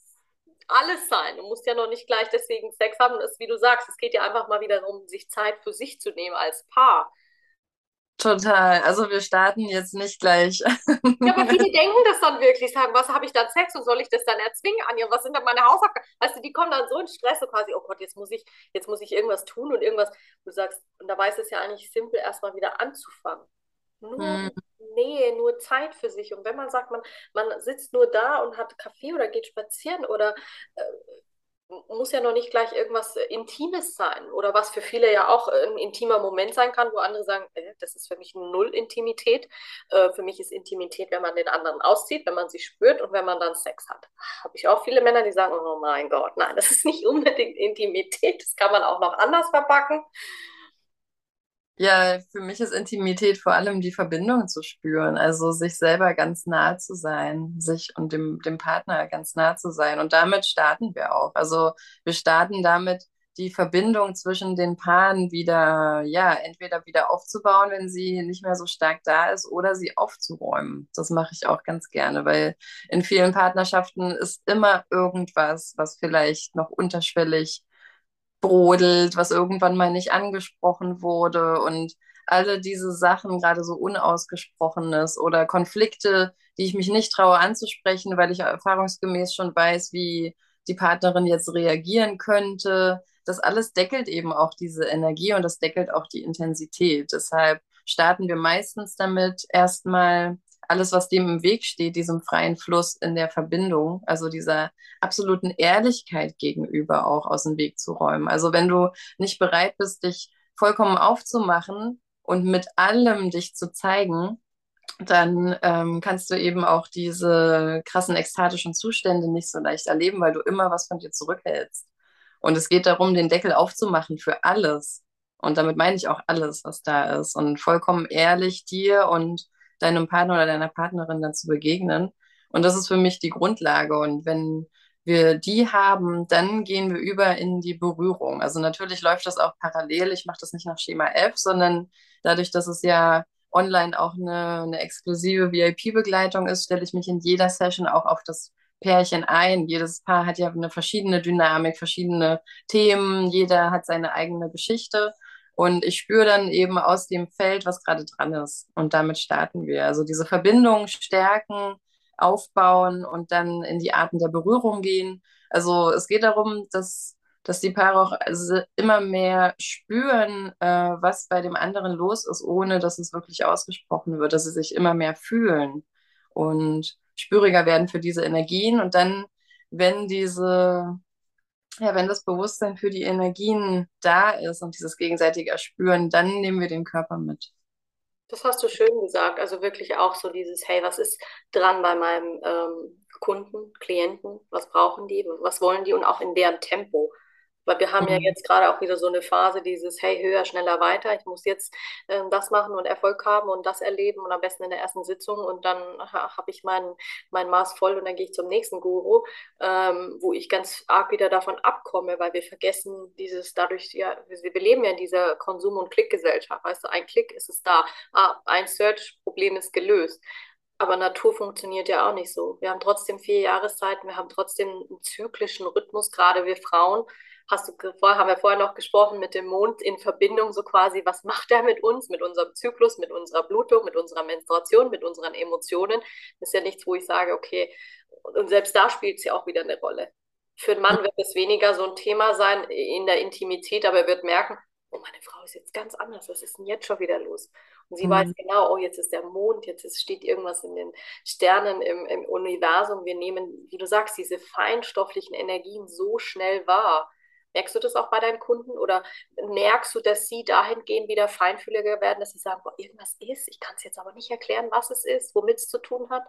alles sein. Du musst ja noch nicht gleich deswegen Sex haben. Das, wie du sagst, es geht ja einfach mal wieder darum, sich Zeit für sich zu nehmen als Paar. Total. Also wir starten jetzt nicht gleich. Ja, aber viele denken das dann wirklich, sagen, was habe ich dann Sex und soll ich das dann erzwingen, Anja? Was sind dann meine Hausaufgaben? Weißt du, die kommen dann so in Stress, so quasi, oh Gott, jetzt muss ich, jetzt muss ich irgendwas tun und irgendwas. Du sagst, und dabei ist es ja eigentlich simpel, erstmal wieder anzufangen. Nur hm. Nähe, nur Zeit für sich. Und wenn man sagt, man, man sitzt nur da und hat Kaffee oder geht spazieren oder äh, muss ja noch nicht gleich irgendwas Intimes sein oder was für viele ja auch ein intimer Moment sein kann, wo andere sagen, äh, das ist für mich null Intimität. Äh, für mich ist Intimität, wenn man den anderen auszieht, wenn man sie spürt und wenn man dann Sex hat. Habe ich auch viele Männer, die sagen, oh mein Gott, nein, das ist nicht unbedingt Intimität, das kann man auch noch anders verpacken. Ja, für mich ist Intimität vor allem die Verbindung zu spüren, also sich selber ganz nah zu sein, sich und dem, dem Partner ganz nah zu sein. Und damit starten wir auch. Also wir starten damit, die Verbindung zwischen den Paaren wieder, ja, entweder wieder aufzubauen, wenn sie nicht mehr so stark da ist, oder sie aufzuräumen. Das mache ich auch ganz gerne, weil in vielen Partnerschaften ist immer irgendwas, was vielleicht noch unterschwellig brodelt, was irgendwann mal nicht angesprochen wurde und alle diese Sachen, gerade so Unausgesprochenes oder Konflikte, die ich mich nicht traue anzusprechen, weil ich erfahrungsgemäß schon weiß, wie die Partnerin jetzt reagieren könnte. Das alles deckelt eben auch diese Energie und das deckelt auch die Intensität. Deshalb starten wir meistens damit, erstmal alles, was dem im Weg steht, diesem freien Fluss in der Verbindung, also dieser absoluten Ehrlichkeit gegenüber auch aus dem Weg zu räumen. Also wenn du nicht bereit bist, dich vollkommen aufzumachen und mit allem dich zu zeigen, dann ähm, kannst du eben auch diese krassen ekstatischen Zustände nicht so leicht erleben, weil du immer was von dir zurückhältst. Und es geht darum, den Deckel aufzumachen für alles. Und damit meine ich auch alles, was da ist. Und vollkommen ehrlich dir und deinem Partner oder deiner Partnerin dann zu begegnen. Und das ist für mich die Grundlage. Und wenn wir die haben, dann gehen wir über in die Berührung. Also natürlich läuft das auch parallel. Ich mache das nicht nach Schema F, sondern dadurch, dass es ja online auch eine, eine exklusive VIP-Begleitung ist, stelle ich mich in jeder Session auch auf das Pärchen ein. Jedes Paar hat ja eine verschiedene Dynamik, verschiedene Themen, jeder hat seine eigene Geschichte. Und ich spüre dann eben aus dem Feld, was gerade dran ist. Und damit starten wir. Also diese Verbindung stärken, aufbauen und dann in die Arten der Berührung gehen. Also es geht darum, dass, dass die Paare auch also immer mehr spüren, äh, was bei dem anderen los ist, ohne dass es wirklich ausgesprochen wird, dass sie sich immer mehr fühlen und spüriger werden für diese Energien. Und dann, wenn diese, ja, wenn das Bewusstsein für die Energien da ist und dieses gegenseitige Erspüren, dann nehmen wir den Körper mit. Das hast du schön gesagt. Also wirklich auch so dieses, hey, was ist dran bei meinem ähm, Kunden, Klienten? Was brauchen die? Was wollen die? Und auch in deren Tempo. Weil wir haben mhm. ja jetzt gerade auch wieder so eine Phase, dieses, hey, höher, schneller, weiter. Ich muss jetzt äh, das machen und Erfolg haben und das erleben und am besten in der ersten Sitzung und dann ha, habe ich mein, mein Maß voll und dann gehe ich zum nächsten Guru, ähm, wo ich ganz arg wieder davon abkomme, weil wir vergessen dieses dadurch, ja, wir leben ja in dieser Konsum- und Klickgesellschaft. Weißt du, ein Klick ist es da. Ah, ein Search-Problem ist gelöst. Aber Natur funktioniert ja auch nicht so. Wir haben trotzdem vier Jahreszeiten, wir haben trotzdem einen zyklischen Rhythmus, gerade wir Frauen hast du vorher, haben wir vorher noch gesprochen mit dem Mond in Verbindung, so quasi, was macht er mit uns, mit unserem Zyklus, mit unserer Blutung, mit unserer Menstruation, mit unseren Emotionen. Das ist ja nichts, wo ich sage, okay, und selbst da spielt es ja auch wieder eine Rolle. Für einen Mann wird es weniger so ein Thema sein in der Intimität, aber er wird merken, oh, meine Frau ist jetzt ganz anders, was ist denn jetzt schon wieder los? Und sie mhm. weiß genau, oh, jetzt ist der Mond, jetzt ist, steht irgendwas in den Sternen im, im Universum. Wir nehmen, wie du sagst, diese feinstofflichen Energien so schnell wahr. Merkst du das auch bei deinen Kunden oder merkst du, dass sie dahingehend wieder feinfühliger werden, dass sie sagen, boah, irgendwas ist, ich kann es jetzt aber nicht erklären, was es ist, womit es zu tun hat?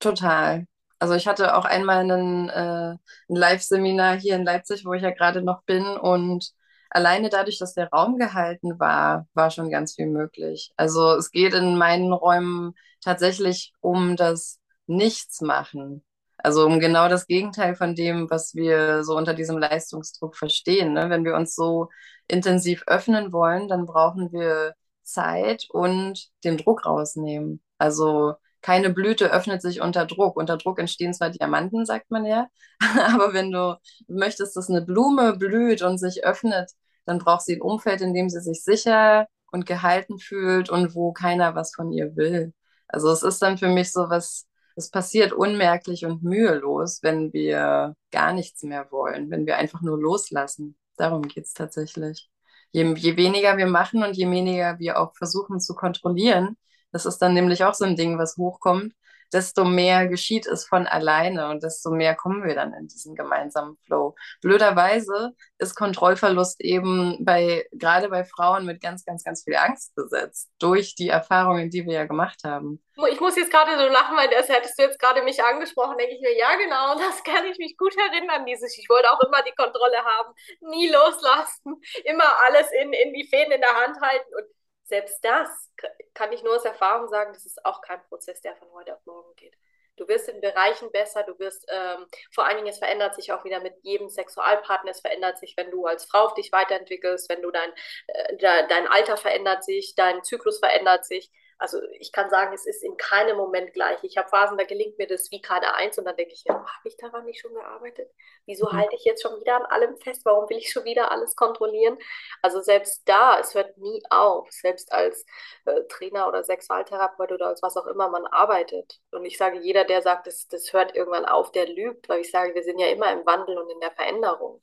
Total. Also ich hatte auch einmal einen, äh, ein Live-Seminar hier in Leipzig, wo ich ja gerade noch bin und alleine dadurch, dass der Raum gehalten war, war schon ganz viel möglich. Also es geht in meinen Räumen tatsächlich um das Nichtsmachen. Also um genau das Gegenteil von dem, was wir so unter diesem Leistungsdruck verstehen. Ne? Wenn wir uns so intensiv öffnen wollen, dann brauchen wir Zeit und den Druck rausnehmen. Also keine Blüte öffnet sich unter Druck. Unter Druck entstehen zwar Diamanten, sagt man ja, aber wenn du möchtest, dass eine Blume blüht und sich öffnet, dann braucht sie ein Umfeld, in dem sie sich sicher und gehalten fühlt und wo keiner was von ihr will. Also es ist dann für mich so was es passiert unmerklich und mühelos, wenn wir gar nichts mehr wollen, wenn wir einfach nur loslassen. Darum geht es tatsächlich. Je, je weniger wir machen und je weniger wir auch versuchen zu kontrollieren, das ist dann nämlich auch so ein Ding, was hochkommt, desto mehr geschieht es von alleine und desto mehr kommen wir dann in diesen gemeinsamen Flow. Blöderweise ist Kontrollverlust eben bei, gerade bei Frauen mit ganz, ganz, ganz viel Angst besetzt, durch die Erfahrungen, die wir ja gemacht haben. Ich muss jetzt gerade so lachen, weil das hättest du jetzt gerade mich angesprochen, denke ich mir, ja genau, das kann ich mich gut erinnern, dieses, ich wollte auch immer die Kontrolle haben, nie loslassen, immer alles in, in die Fäden in der Hand halten und selbst das kann ich nur aus Erfahrung sagen, das ist auch kein Prozess, der von heute auf morgen geht. Du wirst in Bereichen besser, du wirst, ähm, vor allen Dingen, es verändert sich auch wieder mit jedem Sexualpartner, es verändert sich, wenn du als Frau dich weiterentwickelst, wenn du dein, äh, dein Alter verändert sich, dein Zyklus verändert sich. Also ich kann sagen, es ist in keinem Moment gleich. Ich habe Phasen, da gelingt mir das wie gerade eins und dann denke ich, ja, habe ich daran nicht schon gearbeitet? Wieso mhm. halte ich jetzt schon wieder an allem fest? Warum will ich schon wieder alles kontrollieren? Also selbst da, es hört nie auf. Selbst als äh, Trainer oder Sexualtherapeut oder als was auch immer man arbeitet. Und ich sage, jeder, der sagt, das, das hört irgendwann auf, der lügt, weil ich sage, wir sind ja immer im Wandel und in der Veränderung.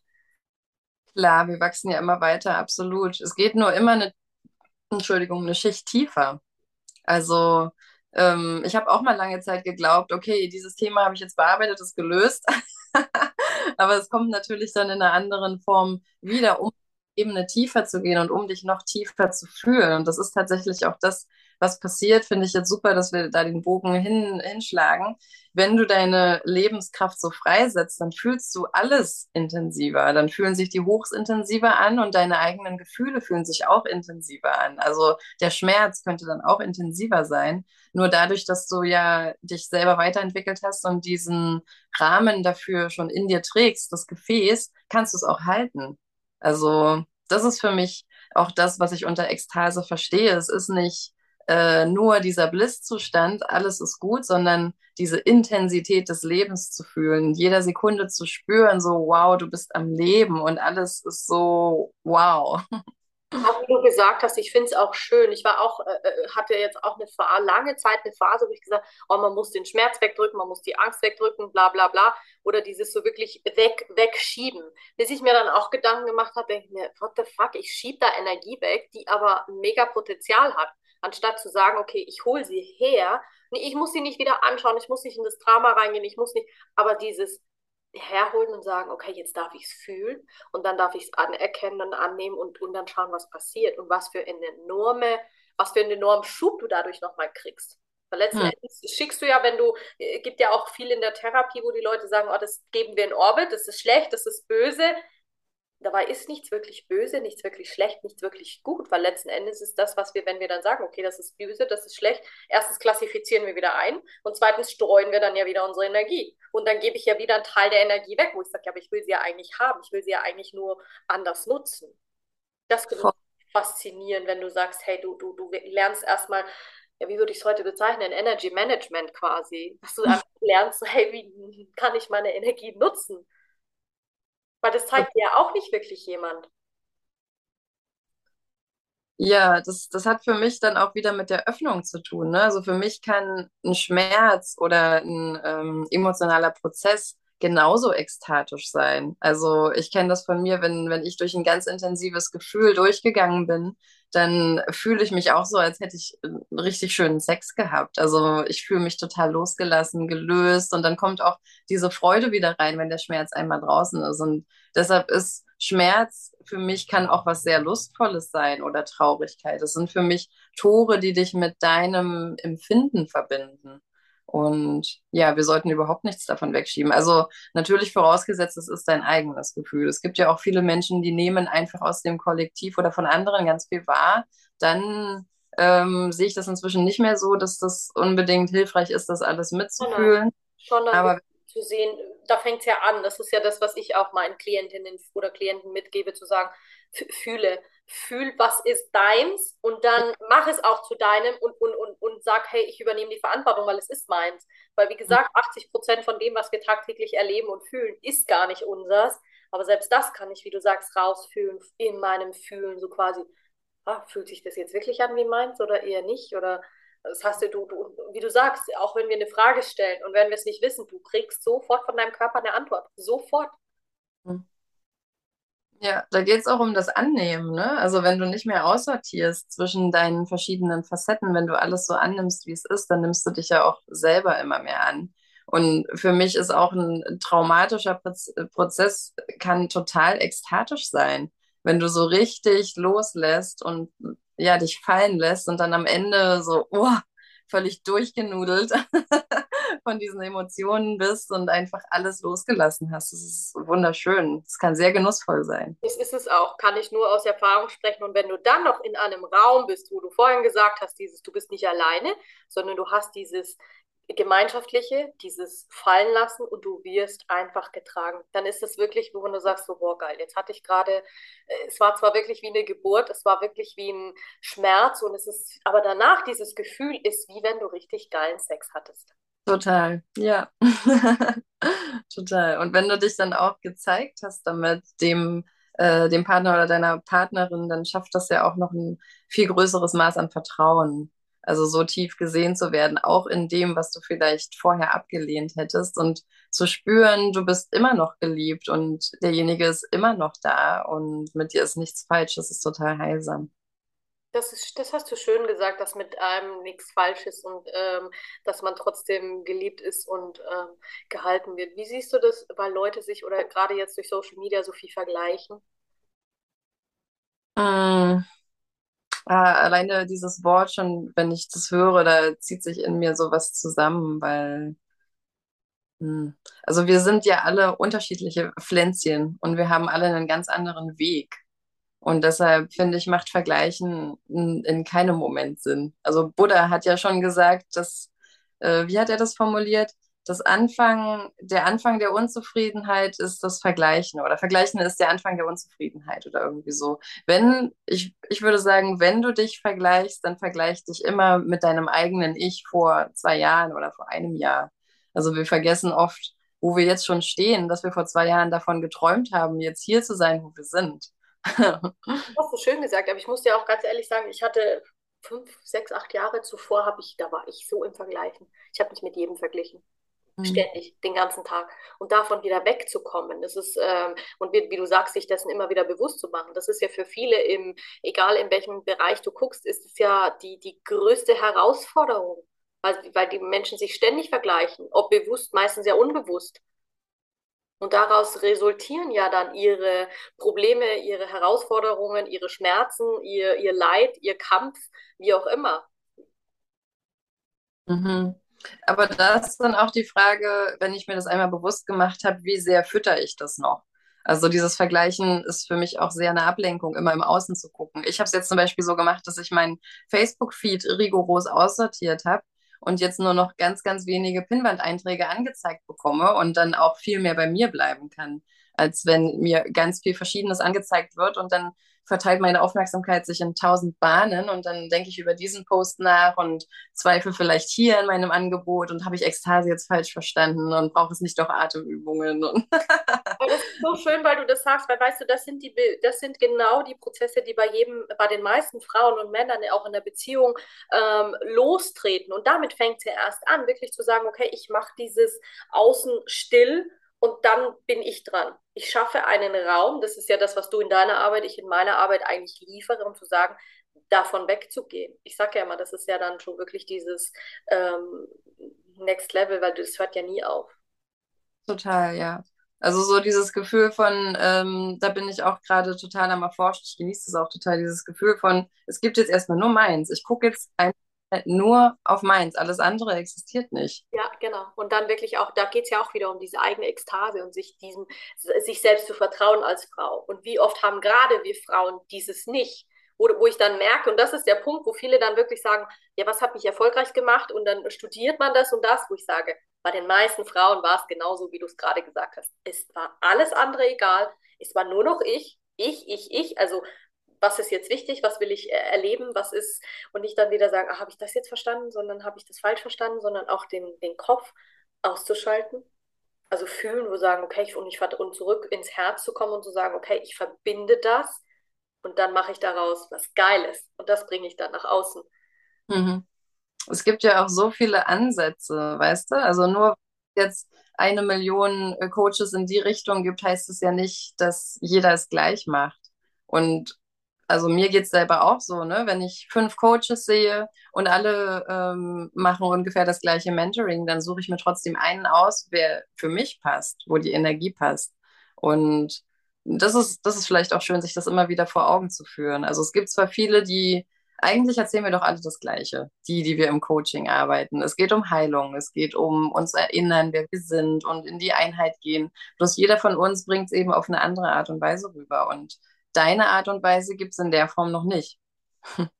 Klar, wir wachsen ja immer weiter, absolut. Es geht nur immer eine, Entschuldigung, eine Schicht tiefer. Also ähm, ich habe auch mal lange Zeit geglaubt, okay, dieses Thema habe ich jetzt bearbeitet, ist gelöst. Aber es kommt natürlich dann in einer anderen Form wieder um Ebene tiefer zu gehen und um dich noch tiefer zu fühlen. Und das ist tatsächlich auch das, was passiert, finde ich jetzt super, dass wir da den Bogen hin, hinschlagen. Wenn du deine Lebenskraft so freisetzt, dann fühlst du alles intensiver. Dann fühlen sich die Hochs intensiver an und deine eigenen Gefühle fühlen sich auch intensiver an. Also der Schmerz könnte dann auch intensiver sein. Nur dadurch, dass du ja dich selber weiterentwickelt hast und diesen Rahmen dafür schon in dir trägst, das Gefäß, kannst du es auch halten. Also das ist für mich auch das, was ich unter Ekstase verstehe. Es ist nicht äh, nur dieser Blisszustand, alles ist gut, sondern diese Intensität des Lebens zu fühlen, jeder Sekunde zu spüren, so wow, du bist am Leben und alles ist so wow. Auch wie du gesagt hast, ich finde es auch schön. Ich war auch, äh, äh hatte jetzt auch eine lange Zeit eine Phase, wo ich gesagt oh, man muss den Schmerz wegdrücken, man muss die Angst wegdrücken, bla bla bla. Oder dieses so wirklich weg, wegschieben. Bis ich mir dann auch Gedanken gemacht habe, denke ich mir, what the fuck, ich schiebe da Energie weg, die aber mega Potenzial hat. Anstatt zu sagen, okay, ich hole sie her. Nee, ich muss sie nicht wieder anschauen, ich muss nicht in das Drama reingehen, ich muss nicht, aber dieses herholen und sagen, okay, jetzt darf ich es fühlen und dann darf ich es anerkennen und annehmen und, und dann schauen, was passiert und was für eine enorme, was für einen enormen Schub du dadurch nochmal kriegst. Weil letzten hm. Endes schickst du ja, wenn du, äh, gibt ja auch viel in der Therapie, wo die Leute sagen, oh, das geben wir in Orbit, das ist schlecht, das ist böse dabei ist nichts wirklich böse, nichts wirklich schlecht, nichts wirklich gut, weil letzten Endes ist das, was wir, wenn wir dann sagen, okay, das ist böse, das ist schlecht, erstens klassifizieren wir wieder ein und zweitens streuen wir dann ja wieder unsere Energie. Und dann gebe ich ja wieder einen Teil der Energie weg, wo ich sage, ja, aber ich will sie ja eigentlich haben, ich will sie ja eigentlich nur anders nutzen. Das ich faszinierend, wenn du sagst, hey, du, du, du lernst erstmal, ja, wie würde ich es heute bezeichnen, Energy Management quasi, dass du einfach lernst, hey, wie kann ich meine Energie nutzen? Weil das zeigt ja auch nicht wirklich jemand. Ja, das, das hat für mich dann auch wieder mit der Öffnung zu tun. Ne? Also für mich kann ein Schmerz oder ein ähm, emotionaler Prozess genauso ekstatisch sein. Also ich kenne das von mir, wenn, wenn ich durch ein ganz intensives Gefühl durchgegangen bin, dann fühle ich mich auch so, als hätte ich einen richtig schönen Sex gehabt. Also ich fühle mich total losgelassen, gelöst und dann kommt auch diese Freude wieder rein, wenn der Schmerz einmal draußen ist. Und deshalb ist Schmerz für mich kann auch was sehr Lustvolles sein oder Traurigkeit. Das sind für mich Tore, die dich mit deinem Empfinden verbinden. Und ja, wir sollten überhaupt nichts davon wegschieben. Also natürlich vorausgesetzt, es ist dein eigenes Gefühl. Es gibt ja auch viele Menschen, die nehmen einfach aus dem Kollektiv oder von anderen ganz viel wahr. Dann ähm, sehe ich das inzwischen nicht mehr so, dass das unbedingt hilfreich ist, das alles mitzufühlen. Schon Aber zu sehen, da fängt es ja an. Das ist ja das, was ich auch meinen Klientinnen oder Klienten mitgebe, zu sagen, fühle fühl, was ist deins und dann mach es auch zu deinem und, und, und, und sag, hey, ich übernehme die Verantwortung, weil es ist meins. Weil, wie gesagt, 80 Prozent von dem, was wir tagtäglich erleben und fühlen, ist gar nicht unseres. Aber selbst das kann ich, wie du sagst, rausfühlen, in meinem Fühlen, so quasi, ah, fühlt sich das jetzt wirklich an wie meins oder eher nicht? Oder das hast du, du, du, wie du sagst, auch wenn wir eine Frage stellen und wenn wir es nicht wissen, du kriegst sofort von deinem Körper eine Antwort. Sofort. Mhm. Ja, da geht es auch um das Annehmen, ne? Also wenn du nicht mehr aussortierst zwischen deinen verschiedenen Facetten, wenn du alles so annimmst, wie es ist, dann nimmst du dich ja auch selber immer mehr an. Und für mich ist auch ein traumatischer Prozess, kann total ekstatisch sein, wenn du so richtig loslässt und ja, dich fallen lässt und dann am Ende so, oh, völlig durchgenudelt von diesen Emotionen bist und einfach alles losgelassen hast. Das ist wunderschön. Es kann sehr genussvoll sein. Das ist es auch, kann ich nur aus Erfahrung sprechen. Und wenn du dann noch in einem Raum bist, wo du vorhin gesagt hast, dieses, du bist nicht alleine, sondern du hast dieses Gemeinschaftliche, dieses Fallen lassen und du wirst einfach getragen. Dann ist es wirklich, wo du sagst, so, boah, geil, jetzt hatte ich gerade, äh, es war zwar wirklich wie eine Geburt, es war wirklich wie ein Schmerz und es ist, aber danach dieses Gefühl ist, wie wenn du richtig geilen Sex hattest. Total, ja. Total. Und wenn du dich dann auch gezeigt hast damit, dem, äh, dem Partner oder deiner Partnerin, dann schafft das ja auch noch ein viel größeres Maß an Vertrauen. Also so tief gesehen zu werden, auch in dem, was du vielleicht vorher abgelehnt hättest und zu spüren, du bist immer noch geliebt und derjenige ist immer noch da und mit dir ist nichts falsch, das ist total heilsam. Das, ist, das hast du schön gesagt, dass mit einem nichts falsch ist und ähm, dass man trotzdem geliebt ist und ähm, gehalten wird. Wie siehst du das, weil Leute sich oder gerade jetzt durch Social Media so viel vergleichen? Mm, ah, alleine dieses Wort schon, wenn ich das höre, da zieht sich in mir sowas zusammen, weil, mm, also wir sind ja alle unterschiedliche Pflänzchen und wir haben alle einen ganz anderen Weg. Und deshalb finde ich, macht Vergleichen in, in keinem Moment Sinn. Also Buddha hat ja schon gesagt, dass, äh, wie hat er das formuliert? Das Anfang, der Anfang der Unzufriedenheit ist das Vergleichen oder Vergleichen ist der Anfang der Unzufriedenheit oder irgendwie so. Wenn, ich, ich würde sagen, wenn du dich vergleichst, dann vergleich dich immer mit deinem eigenen Ich vor zwei Jahren oder vor einem Jahr. Also wir vergessen oft, wo wir jetzt schon stehen, dass wir vor zwei Jahren davon geträumt haben, jetzt hier zu sein, wo wir sind. Hast du schön gesagt, aber ich muss dir auch ganz ehrlich sagen, ich hatte fünf, sechs, acht Jahre zuvor, habe ich, da war ich so im Vergleichen. Ich habe mich mit jedem verglichen. Mhm. Ständig, den ganzen Tag. Und davon wieder wegzukommen, das ist, ähm, und wie, wie, du sagst, sich dessen immer wieder bewusst zu machen, das ist ja für viele, im, egal in welchem Bereich du guckst, ist es ja die, die größte Herausforderung, weil, weil die Menschen sich ständig vergleichen, ob bewusst, meistens ja unbewusst. Und daraus resultieren ja dann ihre Probleme, ihre Herausforderungen, ihre Schmerzen, ihr, ihr Leid, ihr Kampf, wie auch immer. Mhm. Aber da ist dann auch die Frage, wenn ich mir das einmal bewusst gemacht habe, wie sehr fütter ich das noch? Also dieses Vergleichen ist für mich auch sehr eine Ablenkung, immer im Außen zu gucken. Ich habe es jetzt zum Beispiel so gemacht, dass ich meinen Facebook-Feed rigoros aussortiert habe und jetzt nur noch ganz, ganz wenige Pinnwand-Einträge angezeigt bekomme und dann auch viel mehr bei mir bleiben kann, als wenn mir ganz viel Verschiedenes angezeigt wird und dann verteilt meine Aufmerksamkeit sich in tausend Bahnen und dann denke ich über diesen Post nach und zweifle vielleicht hier in meinem Angebot und habe ich Ekstase jetzt falsch verstanden und brauche es nicht doch Atemübungen. Und das ist so schön, weil du das sagst, weil weißt du, das sind die, das sind genau die Prozesse, die bei jedem, bei den meisten Frauen und Männern auch in der Beziehung ähm, lostreten. Und damit fängt es ja erst an, wirklich zu sagen, okay, ich mache dieses Außen still und dann bin ich dran. Ich schaffe einen Raum, das ist ja das, was du in deiner Arbeit, ich in meiner Arbeit eigentlich liefere, um zu sagen, davon wegzugehen. Ich sage ja immer, das ist ja dann schon wirklich dieses ähm, Next Level, weil das hört ja nie auf. Total, ja. Also so dieses Gefühl von, ähm, da bin ich auch gerade total am Erforschen, ich genieße es auch total, dieses Gefühl von, es gibt jetzt erstmal nur meins. Ich gucke jetzt ein nur auf meins. Alles andere existiert nicht. Ja, genau. Und dann wirklich auch, da geht es ja auch wieder um diese eigene Ekstase und sich diesem, sich selbst zu vertrauen als Frau. Und wie oft haben gerade wir Frauen dieses nicht? Wo, wo ich dann merke, und das ist der Punkt, wo viele dann wirklich sagen, ja, was hat mich erfolgreich gemacht? Und dann studiert man das und das, wo ich sage, bei den meisten Frauen war es genauso, wie du es gerade gesagt hast. Es war alles andere egal. Es war nur noch ich, ich, ich, ich. Also was ist jetzt wichtig, was will ich äh, erleben, was ist, und nicht dann wieder sagen, ah, habe ich das jetzt verstanden, sondern habe ich das falsch verstanden, sondern auch den, den Kopf auszuschalten. Also fühlen, wo sagen, okay, ich, und ich und zurück ins Herz zu kommen und zu sagen, okay, ich verbinde das und dann mache ich daraus was Geiles und das bringe ich dann nach außen. Mhm. Es gibt ja auch so viele Ansätze, weißt du? Also nur jetzt eine Million äh, Coaches in die Richtung gibt, heißt es ja nicht, dass jeder es gleich macht. Und also mir geht es selber auch so, ne? Wenn ich fünf Coaches sehe und alle ähm, machen ungefähr das gleiche Mentoring, dann suche ich mir trotzdem einen aus, wer für mich passt, wo die Energie passt. Und das ist, das ist vielleicht auch schön, sich das immer wieder vor Augen zu führen. Also es gibt zwar viele, die eigentlich erzählen wir doch alle das Gleiche, die, die wir im Coaching arbeiten. Es geht um Heilung, es geht um uns erinnern, wer wir sind und in die Einheit gehen. Bloß jeder von uns bringt es eben auf eine andere Art und Weise rüber. Und deine Art und Weise gibt es in der Form noch nicht.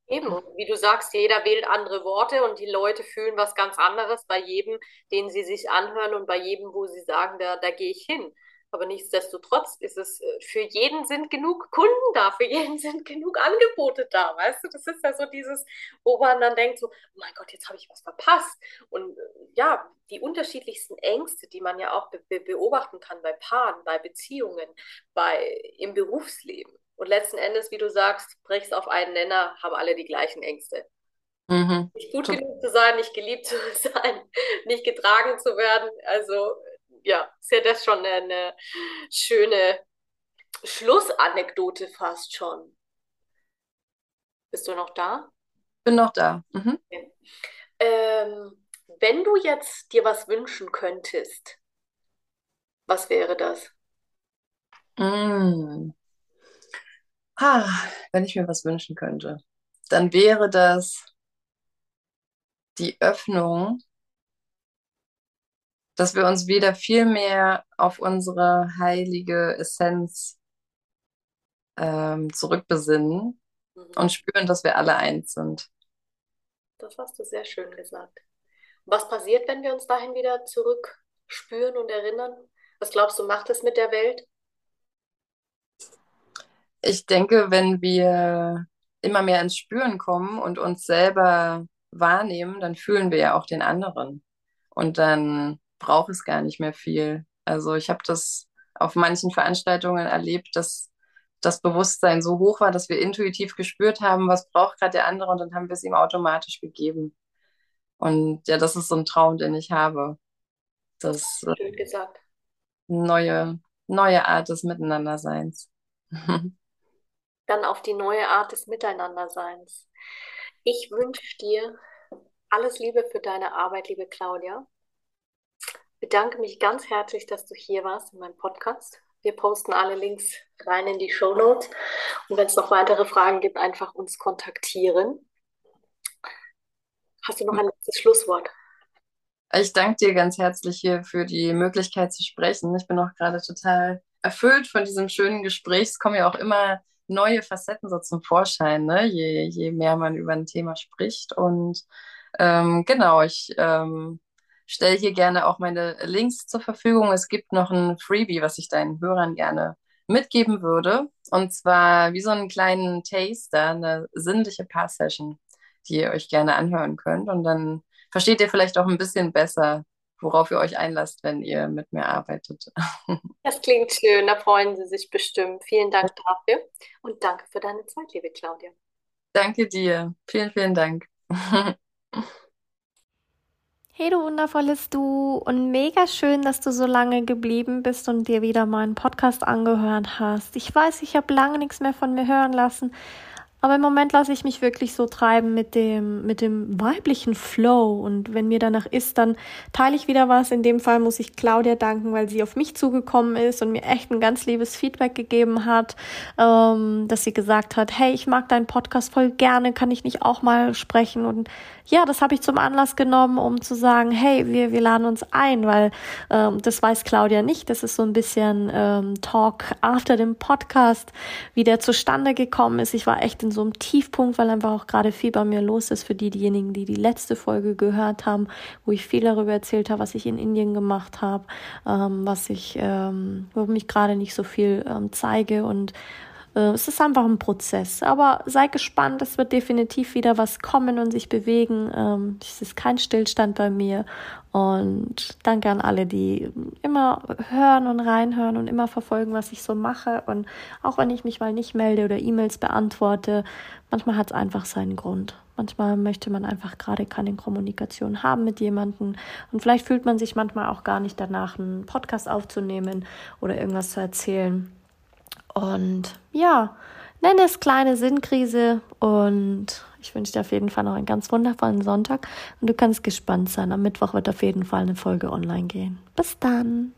Eben, wie du sagst, jeder wählt andere Worte und die Leute fühlen was ganz anderes bei jedem, den sie sich anhören und bei jedem, wo sie sagen, da, da gehe ich hin. Aber nichtsdestotrotz ist es, äh, für jeden sind genug Kunden da, für jeden sind genug Angebote da, weißt du? Das ist ja so dieses, wo man dann denkt so, oh mein Gott, jetzt habe ich was verpasst. Und äh, ja, die unterschiedlichsten Ängste, die man ja auch be beobachten kann bei Paaren, bei Beziehungen, bei, im Berufsleben. Und letzten Endes, wie du sagst, brichst auf einen Nenner, haben alle die gleichen Ängste. Mhm. Nicht gut genug zu sein, nicht geliebt zu sein, nicht getragen zu werden. Also ja, ist ja das schon eine, eine schöne Schlussanekdote fast schon. Bist du noch da? Bin noch da. Mhm. Okay. Ähm, wenn du jetzt dir was wünschen könntest, was wäre das? Mm. Ah, wenn ich mir was wünschen könnte, dann wäre das die Öffnung, dass wir uns wieder viel mehr auf unsere heilige Essenz ähm, zurückbesinnen mhm. und spüren, dass wir alle eins sind. Das hast du sehr schön gesagt. Was passiert, wenn wir uns dahin wieder zurückspüren und erinnern? Was glaubst du, macht es mit der Welt? Ich denke, wenn wir immer mehr ins Spüren kommen und uns selber wahrnehmen, dann fühlen wir ja auch den anderen. Und dann braucht es gar nicht mehr viel. Also ich habe das auf manchen Veranstaltungen erlebt, dass das Bewusstsein so hoch war, dass wir intuitiv gespürt haben, was braucht gerade der andere und dann haben wir es ihm automatisch gegeben. Und ja, das ist so ein Traum, den ich habe. Das, das schön gesagt. Neue, neue Art des Miteinanderseins. Dann auf die neue Art des Miteinanderseins. Ich wünsche dir alles Liebe für deine Arbeit, liebe Claudia. Bedanke mich ganz herzlich, dass du hier warst in meinem Podcast. Wir posten alle Links rein in die Show Notes. Und wenn es noch weitere Fragen gibt, einfach uns kontaktieren. Hast du noch ein letztes Schlusswort? Ich danke dir ganz herzlich hier für die Möglichkeit zu sprechen. Ich bin auch gerade total erfüllt von diesem schönen Gespräch. Es kommen ja auch immer neue Facetten so zum Vorschein, ne? je, je mehr man über ein Thema spricht. Und ähm, genau, ich ähm, stelle hier gerne auch meine Links zur Verfügung. Es gibt noch ein Freebie, was ich deinen Hörern gerne mitgeben würde. Und zwar wie so einen kleinen Taster, eine sinnliche Paar-Session, die ihr euch gerne anhören könnt. Und dann versteht ihr vielleicht auch ein bisschen besser, worauf ihr euch einlasst, wenn ihr mit mir arbeitet. Das klingt schön, da freuen Sie sich bestimmt. Vielen Dank dafür und danke für deine Zeit, liebe Claudia. Danke dir. Vielen, vielen Dank. Hey du wundervolles Du und mega schön, dass du so lange geblieben bist und dir wieder meinen Podcast angehört hast. Ich weiß, ich habe lange nichts mehr von mir hören lassen, aber im Moment lasse ich mich wirklich so treiben mit dem, mit dem weiblichen Flow. Und wenn mir danach ist, dann teile ich wieder was. In dem Fall muss ich Claudia danken, weil sie auf mich zugekommen ist und mir echt ein ganz liebes Feedback gegeben hat, ähm, dass sie gesagt hat, hey, ich mag deinen Podcast voll gerne, kann ich nicht auch mal sprechen? Und ja, das habe ich zum Anlass genommen, um zu sagen, hey, wir, wir laden uns ein, weil ähm, das weiß Claudia nicht. Das ist so ein bisschen ähm, Talk after dem Podcast, wie der zustande gekommen ist. Ich war echt in so einem Tiefpunkt, weil einfach auch gerade viel bei mir los ist für die, diejenigen, die die letzte Folge gehört haben, wo ich viel darüber erzählt habe, was ich in Indien gemacht habe, ähm, was ich, ähm, wo mich gerade nicht so viel ähm, zeige und es ist einfach ein Prozess. Aber sei gespannt, es wird definitiv wieder was kommen und sich bewegen. Ähm, es ist kein Stillstand bei mir. Und danke an alle, die immer hören und reinhören und immer verfolgen, was ich so mache. Und auch wenn ich mich mal nicht melde oder E-Mails beantworte, manchmal hat es einfach seinen Grund. Manchmal möchte man einfach gerade keine Kommunikation haben mit jemandem. Und vielleicht fühlt man sich manchmal auch gar nicht danach, einen Podcast aufzunehmen oder irgendwas zu erzählen. Und ja, nenne es kleine Sinnkrise und ich wünsche dir auf jeden Fall noch einen ganz wundervollen Sonntag und du kannst gespannt sein. Am Mittwoch wird auf jeden Fall eine Folge online gehen. Bis dann.